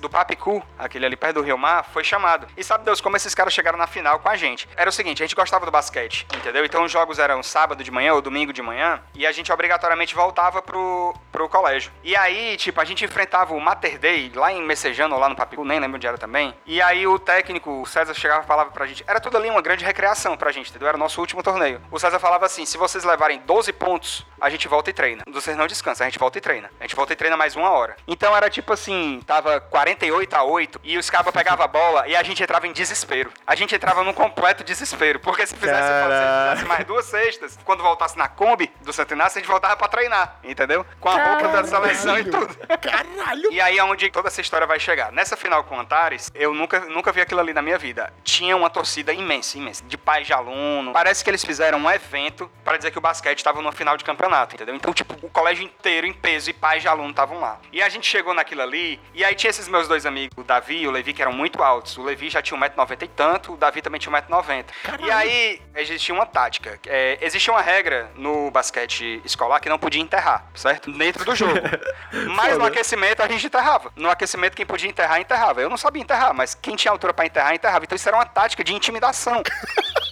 Do Papicu, aquele ali perto do Rio Mar, foi chamado. E sabe Deus como esses caras chegaram na final com a gente? Era o seguinte, a gente gostava do basquete, entendeu? Então os jogos eram sábado de manhã ou domingo de manhã, e a gente obrigatoriamente voltava pro, pro colégio. E aí, tipo, a gente enfrentava o Mater Day lá em Messejano, lá no Papicu, nem lembro onde era também. E aí o técnico, o César, chegava e falava pra gente, era tudo ali uma grande recreação pra gente, entendeu? Era o nosso último torneio. O César falava assim, se vocês levarem 12 pontos, a gente volta e treina. Vocês não descansam, a gente volta e treina. A gente volta e treina mais uma hora. Então era tipo assim, tava 48 a 8 e os cabas pegavam a bola e a gente entrava em desespero. A gente entrava num completo desespero, porque se fizesse, se fizesse mais duas cestas, quando voltasse na Kombi do Santo Inácio, a gente voltava pra treinar, entendeu? Com a roupa da seleção e tudo. Caralho. E aí é onde toda essa história vai chegar. Nessa final com o Antares, eu nunca, nunca vi aquilo ali na minha vida. Tinha uma torcida imensa, imensa, de pais de aluno. Parece que eles fizeram um evento para dizer que o basquete estava numa final de campeonato, entendeu? Então, tipo, o colégio inteiro em peso e pais de aluno estavam lá. E a gente chegou naquilo ali, e aí tinha esses meus dois amigos, o Davi e o Levi, que eram muito altos. O Levi já tinha 1,90m e tanto, o Davi também tinha 1,90m. E aí existia uma tática. É, existia uma regra no basquete escolar que não podia enterrar, certo? Dentro do jogo. Mas no aquecimento a gente enterrava. No aquecimento, quem podia enterrar, enterrava. Eu não sabia enterrar, mas quem tinha altura pra enterrar, enterrava. Então isso era uma tática de intimidação.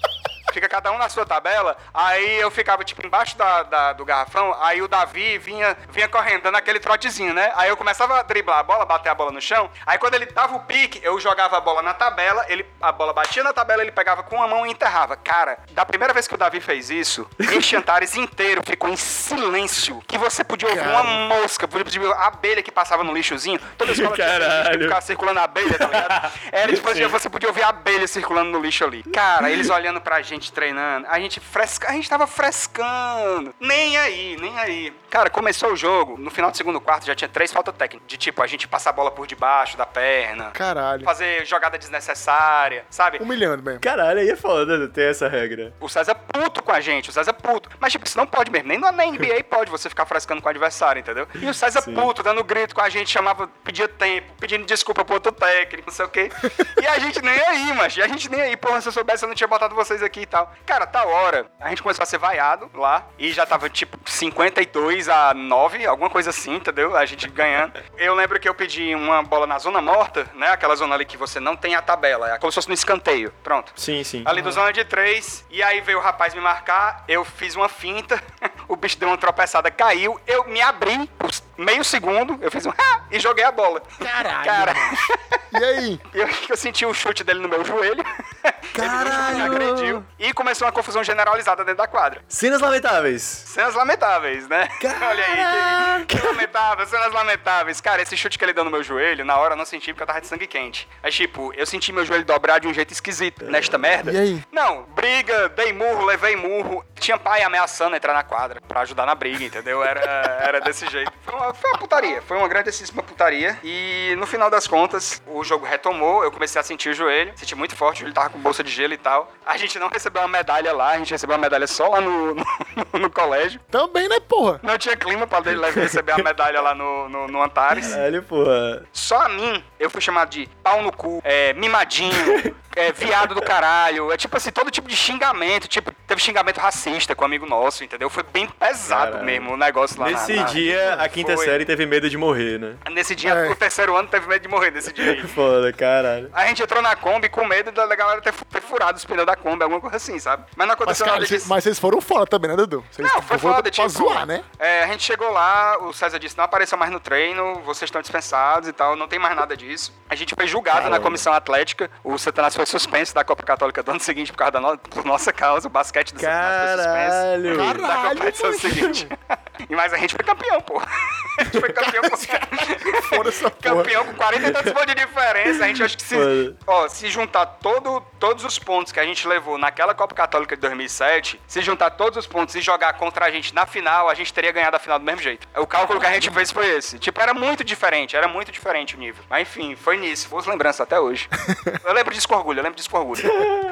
Fica cada um na sua tabela, aí eu ficava, tipo, embaixo da, da- do garrafão, aí o Davi vinha, vinha correndo, dando aquele trotezinho, né? Aí eu começava a driblar a bola, bater a bola no chão, aí quando ele dava o pique, eu jogava a bola na tabela, ele, a bola batia na tabela, ele pegava com a mão e enterrava. Cara, da primeira vez que o Davi fez isso, este Antares inteiro ficou em silêncio, que você podia ouvir uma mosca, podia ouvir a abelha que passava no lixozinho, toda escola tinha Caralho. que ficar circulando a abelha, tá ligado? Era tipo assim, você podia ouvir a abelha circulando no lixo ali. Cara, eles olhando pra gente treinando, a gente fresca, a gente tava frescando. Nem aí, nem aí. Cara, começou o jogo, no final do segundo quarto já tinha três faltas técnicas. De tipo, a gente passar a bola por debaixo da perna, Caralho. fazer jogada desnecessária, sabe? Humilhando mesmo. Caralho, aí é foda ter essa regra. O César puto com a gente, o César puto. Mas, tipo, isso não pode mesmo. Nem na NBA pode você ficar frescando com o adversário, entendeu? E o César Sim. puto, dando grito com a gente, chamava, pedia tempo, pedindo desculpa pro outro técnico, não sei o quê. E a gente nem aí, mas E a gente nem aí, porra, se eu soubesse, eu não tinha botado vocês aqui e tal. Cara, tá hora. A gente começou a ser vaiado lá. E já tava, tipo, 52 a 9, alguma coisa assim, entendeu? A gente ganhando. Eu lembro que eu pedi uma bola na zona morta, né? Aquela zona ali que você não tem a tabela. É como se fosse no escanteio. Pronto. Sim, sim. Ali do zona de três, e aí veio o rapaz me marcar, eu fiz uma finta, o bicho deu uma tropeçada, caiu, eu me abri, os meio segundo, eu fiz um "Ah!" e joguei a bola. Caralho. Cara, E aí? eu, eu senti o chute dele no meu joelho. Caralho! Ele me agrediu. E começou uma confusão generalizada dentro da quadra. Cenas lamentáveis. Cenas lamentáveis, né? Olha aí, que, que lamentável, cenas lamentáveis. Cara, esse chute que ele deu no meu joelho, na hora eu não senti porque eu tava de sangue quente. Mas, tipo, eu senti meu joelho dobrar de um jeito esquisito nesta merda. E aí? Não, briga, dei murro, levei murro. Tinha pai ameaçando entrar na quadra pra ajudar na briga, entendeu? Era, era desse jeito. Foi uma, foi uma putaria, foi uma grandíssima putaria. E no final das contas, o jogo retomou, eu comecei a sentir o joelho, senti muito forte, ele tava com bolsa de gelo e tal. A gente não recebeu uma medalha lá, a gente recebeu uma medalha só lá no, no, no colégio. Também, né, porra? Não tinha clima pra ele receber a medalha lá no, no, no Antares. Caralho, porra. Só a mim, eu fui chamado de pau no cu, é, mimadinho, é, viado do caralho. É tipo assim, todo tipo de xingamento. Tipo, teve xingamento racista com um amigo nosso, entendeu? Foi bem pesado Caralho. mesmo o negócio lá na- Nesse na- dia, a quinta Foi. série teve medo de morrer, né? Nesse dia, É. o terceiro ano teve medo de morrer nesse dia aí. Foda, caralho. A gente entrou na Kombi com medo da galera ter, ter furado os pneus da Kombi, alguma coisa assim, sabe? Mas não Mas, aconteceu cara, nada disso. mas vocês foram fora também, né, Dudu? Vocês Não, foi foda, pra tipo... zoar, né? É, a gente chegou lá, o César disse, não apareça mais no treino, vocês estão dispensados e tal, não tem mais nada disso. A gente foi julgado na Caramba. comissão atlética, o Santanás foi suspenso da Copa Católica do ano seguinte por causa da no... por nossa causa, o basquete do Santanás foi Caralho. suspenso da Caralho, competição macho. seguinte. E mas a gente foi campeão, pô. A gente foi campeão com... Campeão com 40 e tantos pontos de diferença. A gente acha que se, ó, se juntar todo, todos os pontos que a gente levou naquela Copa Católica de 2007, se juntar todos os pontos e jogar contra a gente na final, a gente teria ganhado a final do mesmo jeito. O cálculo que a gente fez foi esse. Tipo, era muito diferente, era muito diferente o nível. Mas enfim, foi nisso. Boas lembranças até hoje. Eu lembro disso com orgulho, eu lembro disso com orgulho.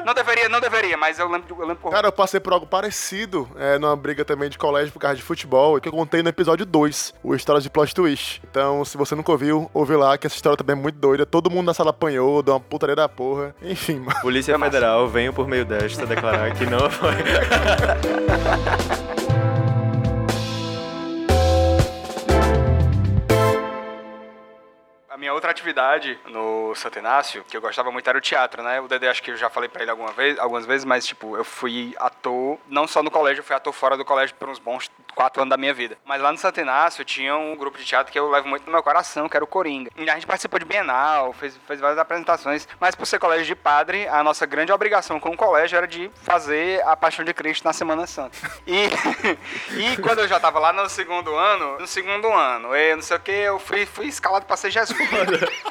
Não deveria, não deveria, mas eu lembro, eu lembro com orgulho. Cara, eu passei por algo parecido é, numa briga também de colégio por causa de futebol, que eu contei no episódio 2, o História de Plot Twist. Então, se você nunca ouviu, ouve lá, que essa história também é muito doida. Todo mundo na sala apanhou, deu uma putaria da porra. Enfim, mano. Polícia Federal, venho por meio desta declarar que não foi. A minha outra atividade no Santo Inácio, que eu gostava muito, era o teatro, né? O Dedé, acho que eu já falei pra ele alguma vez, algumas vezes, mas, tipo, eu fui ator, não só no colégio, eu fui ator fora do colégio por uns bons quatro anos da minha vida. Mas lá no Santo Inácio tinha um grupo de teatro que eu levo muito no meu coração, que era o Coringa. E a gente participou de Bienal, fez, fez várias apresentações, mas por ser colégio de padre, a nossa grande obrigação com o colégio era de fazer a Paixão de Cristo na Semana Santa. E, e quando eu já tava lá no segundo ano, no segundo ano, eu não sei o que, eu fui, fui escalado pra ser Jesus.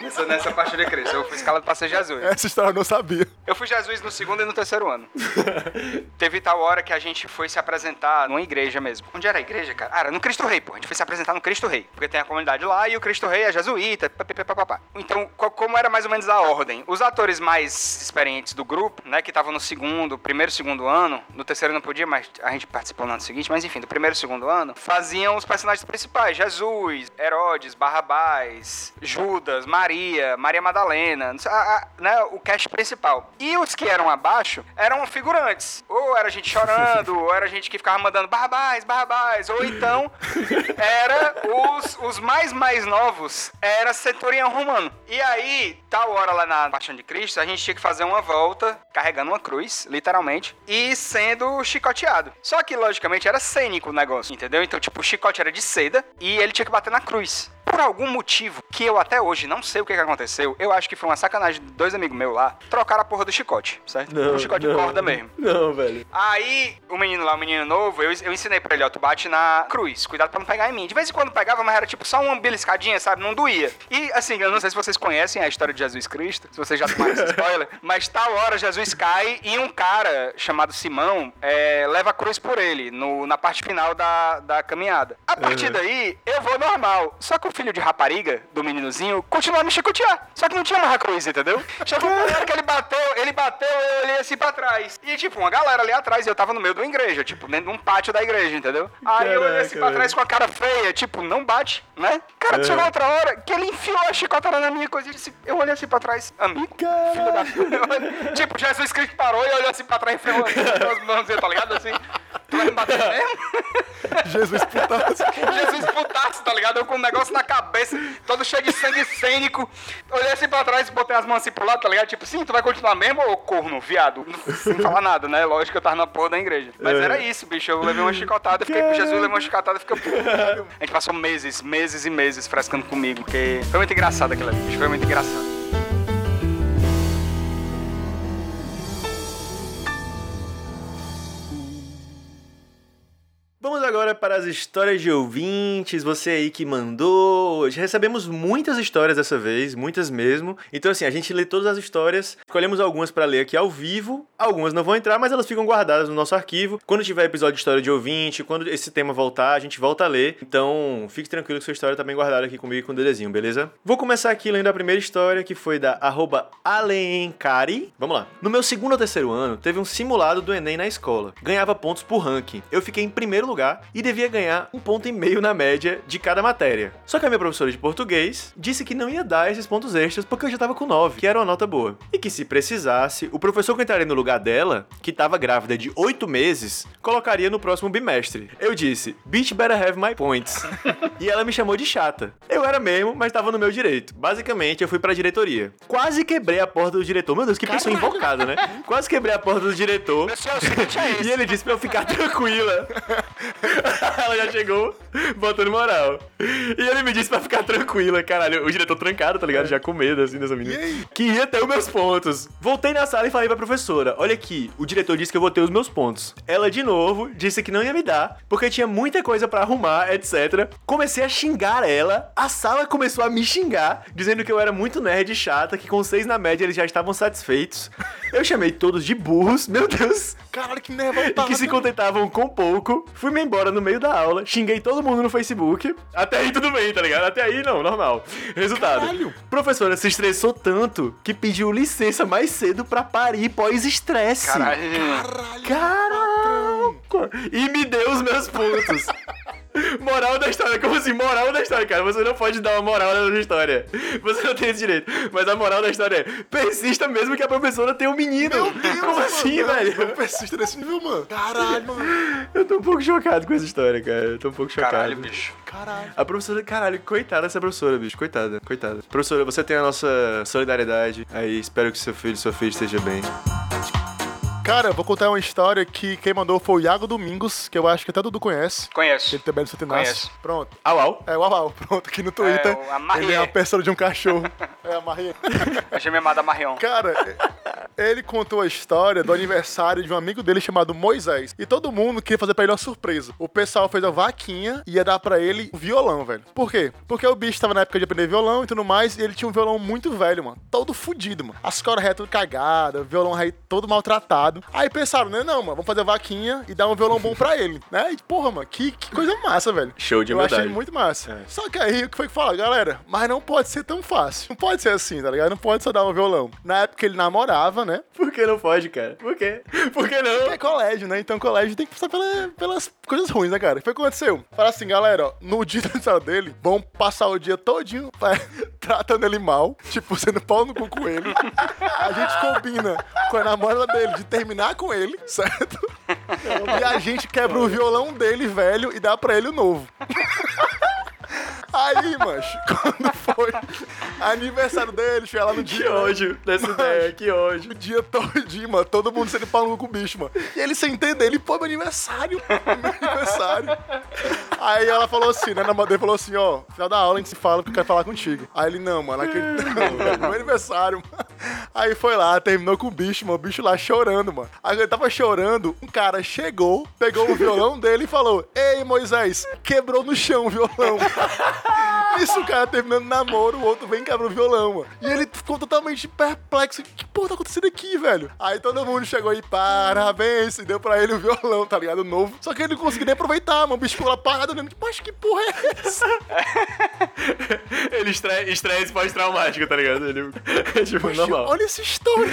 nessa, nessa Paixão de Cristo, eu fui escalado pra ser Jesus. Essa história eu não sabia. Eu fui Jesus no segundo e no terceiro ano. Teve tal hora que a gente foi se apresentar numa igreja mesmo. Onde era a igreja, cara? Ah, era no Cristo Rei, pô. A gente foi se apresentar no Cristo Rei. Porque tem a comunidade lá e o Cristo Rei é jesuíta. papapá. Então, co- como era mais ou menos a ordem? Os atores mais experientes do grupo, né, que estavam no segundo, primeiro, segundo ano, no terceiro não podia, mas a gente participou no ano seguinte, mas enfim, do primeiro e segundo ano, faziam os personagens principais: Jesus, Herodes, Barrabás, Judas, Maria, Maria Madalena, não sei, a- a- né, o cast principal. E os que eram abaixo eram figurantes. Ou era gente chorando, ou era gente que ficava mandando Barrabás, Barrabás, ou então era os, os mais mais novos, era centurião romano. E aí, tal hora lá na Paixão de Cristo, a gente tinha que fazer uma volta carregando uma cruz, literalmente, e sendo chicoteado. Só que, logicamente, era cênico o negócio, entendeu? Então, tipo, o chicote era de seda e ele tinha que bater na cruz. Por algum motivo que eu até hoje não sei o que, que aconteceu, eu acho que foi uma sacanagem de dois amigos meus lá, trocaram a porra do chicote, certo? um chicote de corda mesmo. Não, velho. Aí, o menino lá, o menino novo, eu, eu ensinei pra ele, ó, tu bate na cruz, cuidado pra não pegar em mim. De vez em quando pegava, mas era tipo só uma beliscadinha, sabe? Não doía. E, assim, eu não sei se vocês conhecem a história de Jesus Cristo, se vocês já tomaram esse spoiler, mas tal hora Jesus cai e um cara chamado Simão é, leva a cruz por ele, no, na parte final da, da caminhada. A partir daí, eu vou normal. Só que o filho de rapariga, do meninozinho, continua a me chicotear. Só que não tinha mais cruz, entendeu? Chegou uma hora que ele bateu, ele bateu, eu olhei assim pra trás. E, tipo, uma galera ali atrás, e eu tava no meio da igreja, tipo, dentro de um pátio da igreja, entendeu? Aí eu olhei assim Caraca, pra trás com a cara feia, tipo, não bate, né? Cara, chegou outra hora que ele enfiou a chicotada na minha coisa e disse, eu olhei assim pra trás, amigo, filho da puta. Tipo, Jesus Cristo parou e olhou assim pra trás e umas umas mãozinhas, tá ligado? Assim, tu vai me bater mesmo? Jesus putaço. Jesus putaço, tá ligado? Eu com um negócio na cabeça, todo cheio de sangue cênico. Olhei assim pra trás, botei as mãos assim pro lado, tá ligado? Tipo, sim, tu vai continuar mesmo, ô corno, viado? Sem falar nada, né? Lógico que eu tava na porra da igreja. Mas É. era isso, bicho. Eu levei uma chicotada, fiquei pro Jesus, levei uma chicotada e fiquei puto. A gente passou meses, meses e meses frescando comigo, porque foi muito engraçado aquilo ali, bicho. Foi muito engraçado. Vamos agora para as histórias de ouvintes, você aí que mandou. Recebemos muitas histórias dessa vez, muitas mesmo. Então, assim, a gente lê todas as histórias, escolhemos algumas para ler aqui ao vivo. Algumas não vão entrar, mas elas ficam guardadas no nosso arquivo. Quando tiver episódio de história de ouvinte, quando esse tema voltar, a gente volta a ler. Então, fique tranquilo que sua história tá bem guardada aqui comigo e com o Dedezinho, beleza? Vou começar aqui lendo a primeira história, que foi da Alencari. Vamos lá. No meu segundo ou terceiro ano, teve um simulado do Enem na escola. Ganhava pontos por ranking. Eu fiquei em primeiro lugar e devia ganhar um ponto e meio na média de cada matéria. Só que a minha professora de português disse que não ia dar esses pontos extras porque eu já tava com 9, que era uma nota boa. E que se precisasse, o professor que entraria no lugar dela, que tava grávida de 8 meses, colocaria no próximo bimestre. Eu disse, bitch better have my points. e ela me chamou de chata. Eu era mesmo, mas tava no meu direito. Basicamente, eu fui pra diretoria. Quase quebrei a porta do diretor. Meu Deus, que pessoa invocada, né? Quase quebrei a porta do diretor. É E ele disse pra eu ficar tranquila. Ela já chegou botando moral. E ele me disse pra ficar tranquila. Caralho, o diretor trancado, tá ligado? Já com medo, assim, dessa menina. E? Que ia ter os meus pontos. Voltei na sala e falei pra professora: Olha aqui, o diretor disse que eu vou ter os meus pontos. Ela, de novo, disse que não ia me dar, porque tinha muita coisa pra arrumar, etc. Comecei a xingar ela. A sala começou a me xingar, dizendo que eu era muito nerd e chata, que com seis na média eles já estavam satisfeitos. Eu chamei todos de burros, meu Deus Caralho, que e nervoso. que se contentavam com pouco. Fui-me embora no meio da aula, xinguei todo mundo no Facebook. Até aí tudo bem, tá ligado? Até aí não, normal. Resultado: Caralho. professora se estressou tanto que pediu licença mais cedo pra parir pós-estresse. Caralho. Caraca! E me deu os meus pontos. Moral da história, como assim? Moral da história, cara. Você não pode dar uma moral nessa história. Você não tem esse direito. Mas a moral da história é: persista mesmo que a professora tenha um menino. Meu Deus, como mano, assim, não, velho? Não persista nesse nível, mano. Caralho, mano. Eu tô um pouco chocado com essa história, cara. Eu tô um pouco chocado. Caralho, bicho. Caralho. A professora, caralho, coitada dessa professora, bicho. Coitada, coitada. Professora, você tem a nossa solidariedade. Aí, espero que seu filho, sua filha esteja bem. Cara, eu vou contar uma história que quem mandou foi o Iago Domingos, que eu acho que até Dudu conhece. Conheço. Ele também é do Santinassi. Conheço. Pronto. Au, au. É, uau, uau. Pronto, aqui no Twitter. o- a Marie. ele é uma pessoa de um cachorro. é, a Marie. Achei minha amada Marion. Cara, ele contou a história do aniversário de um amigo dele chamado Moisés. E todo mundo queria fazer pra ele uma surpresa. O pessoal fez a vaquinha e ia dar pra ele um violão, velho. Por quê? Porque o bicho tava na época de aprender violão e tudo mais, e ele tinha um violão muito velho, mano. Todo fudido, mano. As cordas tudo cagada, o violão aí todo maltratado. Aí pensaram, né, não, mano, vamos fazer vaquinha e dar um violão bom pra ele, né? E, porra, mano, que, que coisa massa, velho. Show de Eu achei muito massa. É. Só que aí, o que foi que fala, galera? Mas não pode ser tão fácil. Não pode ser assim, tá ligado? Não pode só dar um violão. Na época ele namorava, né? Por que não pode, cara? Por quê? Por que não? É colégio, né? Então colégio tem que passar pela- pelas coisas ruins, né, cara? Foi o que aconteceu. Fala assim, galera, ó, no dia do aniversário dele, vão passar o dia todinho vai, tratando ele mal, tipo, sendo pau no cu com ele. A gente combina com a namorada dele de terminar com ele, certo? E a gente quebra o violão dele, velho, e dá pra ele o novo. Aí, mancho, quando foi aniversário dele, chega lá no Que dia. né? ódio dessa ideia, que ódio. O dia todinho, mano. Todo mundo sendo pau com o bicho, mano. E ele sem entender, ele, pô, meu aniversário. Meu aniversário. Aí ela falou assim, né? Na dele falou assim, ó, final da aula a gente se fala porque eu quero falar contigo. Aí ele, não, mano, aquele não, meu aniversário, mano. Aí foi lá, terminou com o bicho, mano. O bicho lá chorando, mano. Aí ele tava chorando, um cara chegou, pegou o violão dele e falou: Ei, Moisés, quebrou no chão o violão. Isso, o cara terminando namoro, o outro vem e quebra o violão, mano. E ele ficou totalmente perplexo. Que porra tá acontecendo aqui, velho? Aí todo mundo chegou e parabéns, e deu pra ele o violão, tá ligado? Novo. Só que ele não conseguiu nem aproveitar, mano. O bicho ficou lá parado, olhando, tipo, mas que porra é essa? Ele estre- estresse pós-traumático, tá ligado? Ele... Tipo, normal. Olha essa história.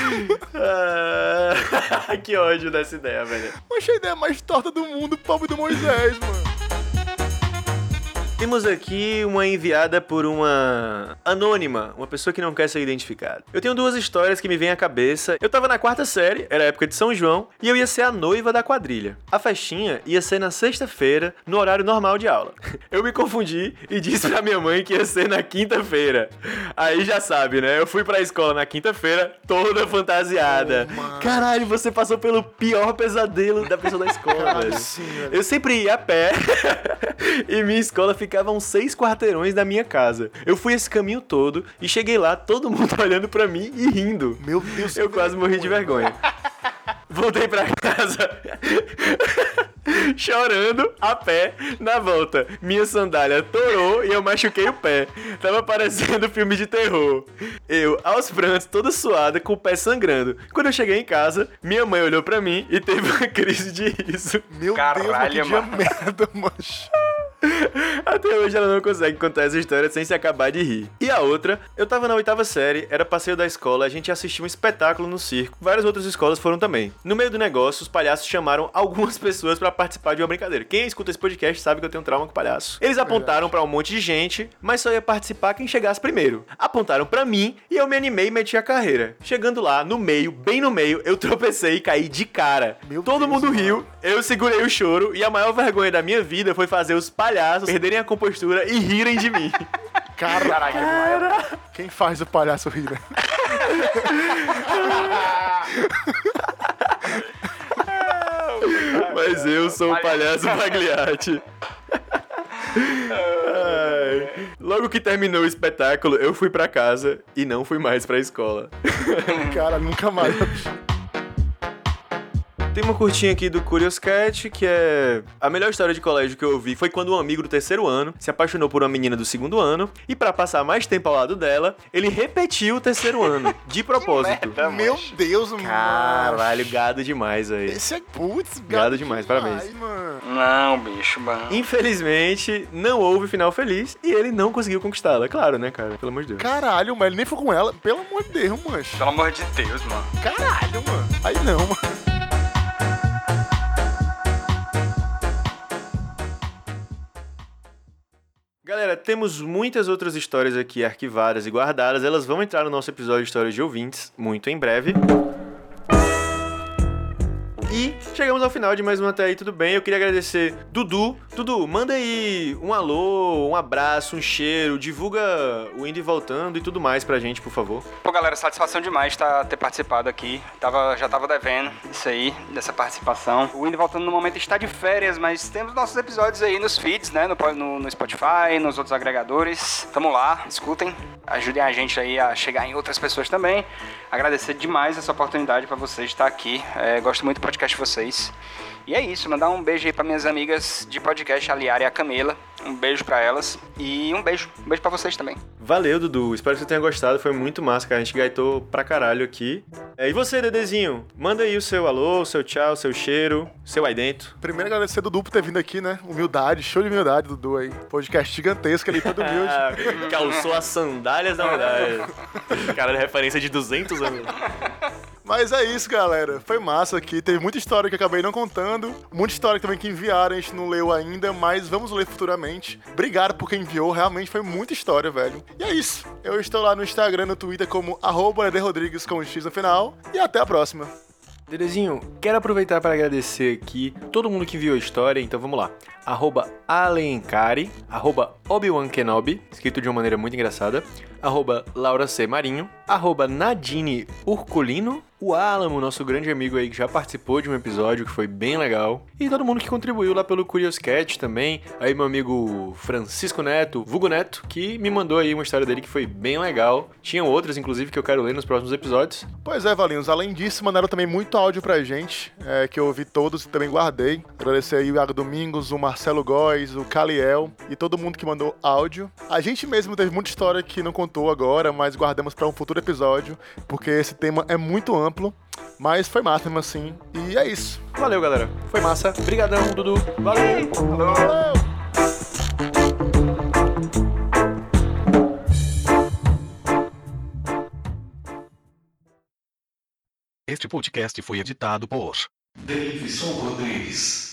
Ah, que ódio dessa ideia, velho. Eu achei a ideia mais torta do mundo, pobre do Moisés, mano. Temos aqui uma enviada por uma anônima, uma pessoa que não quer ser identificada. Eu tenho duas histórias que me vêm à cabeça. Eu tava na quarta série, era época de São João, e eu ia ser a noiva da quadrilha. A festinha ia ser na sexta-feira, no horário normal de aula. Eu me confundi e disse pra minha mãe que ia ser na quinta-feira. Aí já sabe, né? Eu fui pra escola na quinta-feira, toda fantasiada. Oh, Caralho, você passou pelo pior pesadelo da pessoa da escola. Sim. Eu sempre ia a pé e minha escola ficava a uns seis quarteirões da minha casa. Eu fui esse caminho todo e cheguei lá, todo mundo olhando pra mim e rindo. Meu Deus Eu quase morri de vergonha. Voltei pra casa. Chorando a pé na volta. Minha sandália torou e eu machuquei o pé. Tava parecendo filme de terror. Eu, aos prantos, toda suada, com o pé sangrando. Quando eu cheguei em casa, minha mãe olhou pra mim e teve uma crise de riso. Meu Caralho, Deus, que dia mano. merda, mancho. Até hoje ela não consegue contar essa história sem se acabar de rir. E a outra, eu tava na oitava série, era passeio da escola, a gente assistiu um espetáculo no circo. Várias outras escolas foram também. No meio do negócio, os palhaços chamaram algumas pessoas pra participar de uma brincadeira. Quem escuta esse podcast sabe que eu tenho trauma com palhaço. Eles apontaram pra um monte de gente, mas só ia participar quem chegasse primeiro. Apontaram pra mim e eu me animei e meti a carreira. Chegando lá, no meio, bem no meio, eu tropecei e caí de cara. Meu Todo Deus, mundo riu, eu segurei o choro e a maior vergonha da minha vida foi fazer os palhaços perderem a compostura e rirem de mim. Cara, Caralho, quem faz o palhaço rir, né? Mas eu sou o palhaço Pagliatti. Ai. Logo que terminou o espetáculo, eu fui pra casa e não fui mais pra escola. Cara, nunca mais. Tem uma curtinha aqui do Curious Cat, que é a melhor história de colégio que eu ouvi foi quando um amigo do terceiro ano se apaixonou por uma menina do segundo ano e pra passar mais tempo ao lado dela, ele repetiu o terceiro ano, de propósito. merda. Meu. Deus, mano. Caralho, gado demais aí. Esse é putz, Gado demais, parabéns. mano. Não, bicho, mano. Infelizmente, não houve final feliz e ele não conseguiu conquistá-la. Claro, né, cara? Pelo amor de Deus. Caralho, mas ele nem foi com ela. Pelo amor de Deus, mancho. Pelo amor de Deus, mano. Caralho, mano. Aí não, mano. Galera, temos muitas outras histórias aqui arquivadas e guardadas. Elas vão entrar no nosso episódio de Histórias de Ouvintes muito em breve. E chegamos ao final de mais um Até aí, tudo bem? Eu queria agradecer Dudu. Dudu, manda aí um alô, um abraço, um cheiro, divulga o Indo e Voltando e tudo mais pra gente, por favor. Pô, galera, satisfação demais tá, ter participado aqui. Tava, já tava devendo isso aí, dessa participação. O Indo e Voltando no momento está de férias, mas temos nossos episódios aí nos feeds, né? No, no, no Spotify, nos outros agregadores. Tamo lá, escutem. Ajudem a gente aí a chegar em outras pessoas também. Agradecer demais essa oportunidade pra vocês estar aqui. É, gosto muito do podcast de vocês. E é isso, mandar um beijo aí pra minhas amigas de podcast, a Liara e a Camila. Um beijo pra elas. E um beijo, um beijo pra vocês também. Valeu, Dudu. Espero que você tenha gostado. Foi muito massa, cara. A gente gaitou pra caralho aqui. É, e você, Dedezinho? Manda aí o seu alô, o seu tchau, o seu cheiro, seu aí dentro. Primeiro agradecer Dudu por ter vindo aqui, né? Humildade, show de humildade, Dudu aí. Podcast gigantesco ali, todo humilde. Calçou as sandálias da humildade. Cara, referência de 200 anos. Mas é isso, galera. Foi massa aqui. Teve muita história que acabei não contando. Muita história também que enviaram, a gente não leu ainda, mas vamos ler futuramente. Obrigado por quem enviou, realmente foi muita história, velho. E é isso. Eu estou lá no Instagram, no Twitter como arroba Rodrigues com X no final. E até a próxima. Dedezinho, quero aproveitar para agradecer aqui todo mundo que viu a história, então vamos lá. Arroba Alencari, arroba Obi-Wan Kenobi, escrito de uma maneira muito engraçada, arroba Laura C. Marinho, arroba Nadine Urculino, o Alamo, nosso grande amigo aí que já participou de um episódio que foi bem legal, e todo mundo que contribuiu lá pelo Curious Cat também, aí meu amigo Francisco Neto, Vugo Neto, que me mandou aí uma história dele que foi bem legal. Tinham outras, inclusive, que eu quero ler nos próximos episódios. Pois é, Valinhos. Além disso, mandaram também muito áudio pra gente, é, que eu ouvi todos e também guardei. Agradecer aí o Iago Domingos, o Marcelo Góes, o Caliel e todo mundo que mandou áudio. A gente mesmo teve muita história que não contou agora, mas guardamos pra um futuro episódio, porque esse tema é muito amplo. Mas foi massa mesmo assim. E é isso. Valeu, galera. Foi massa. Obrigadão, Dudu. Valeu. Valeu! Este podcast foi editado por Davidson Rodrigues.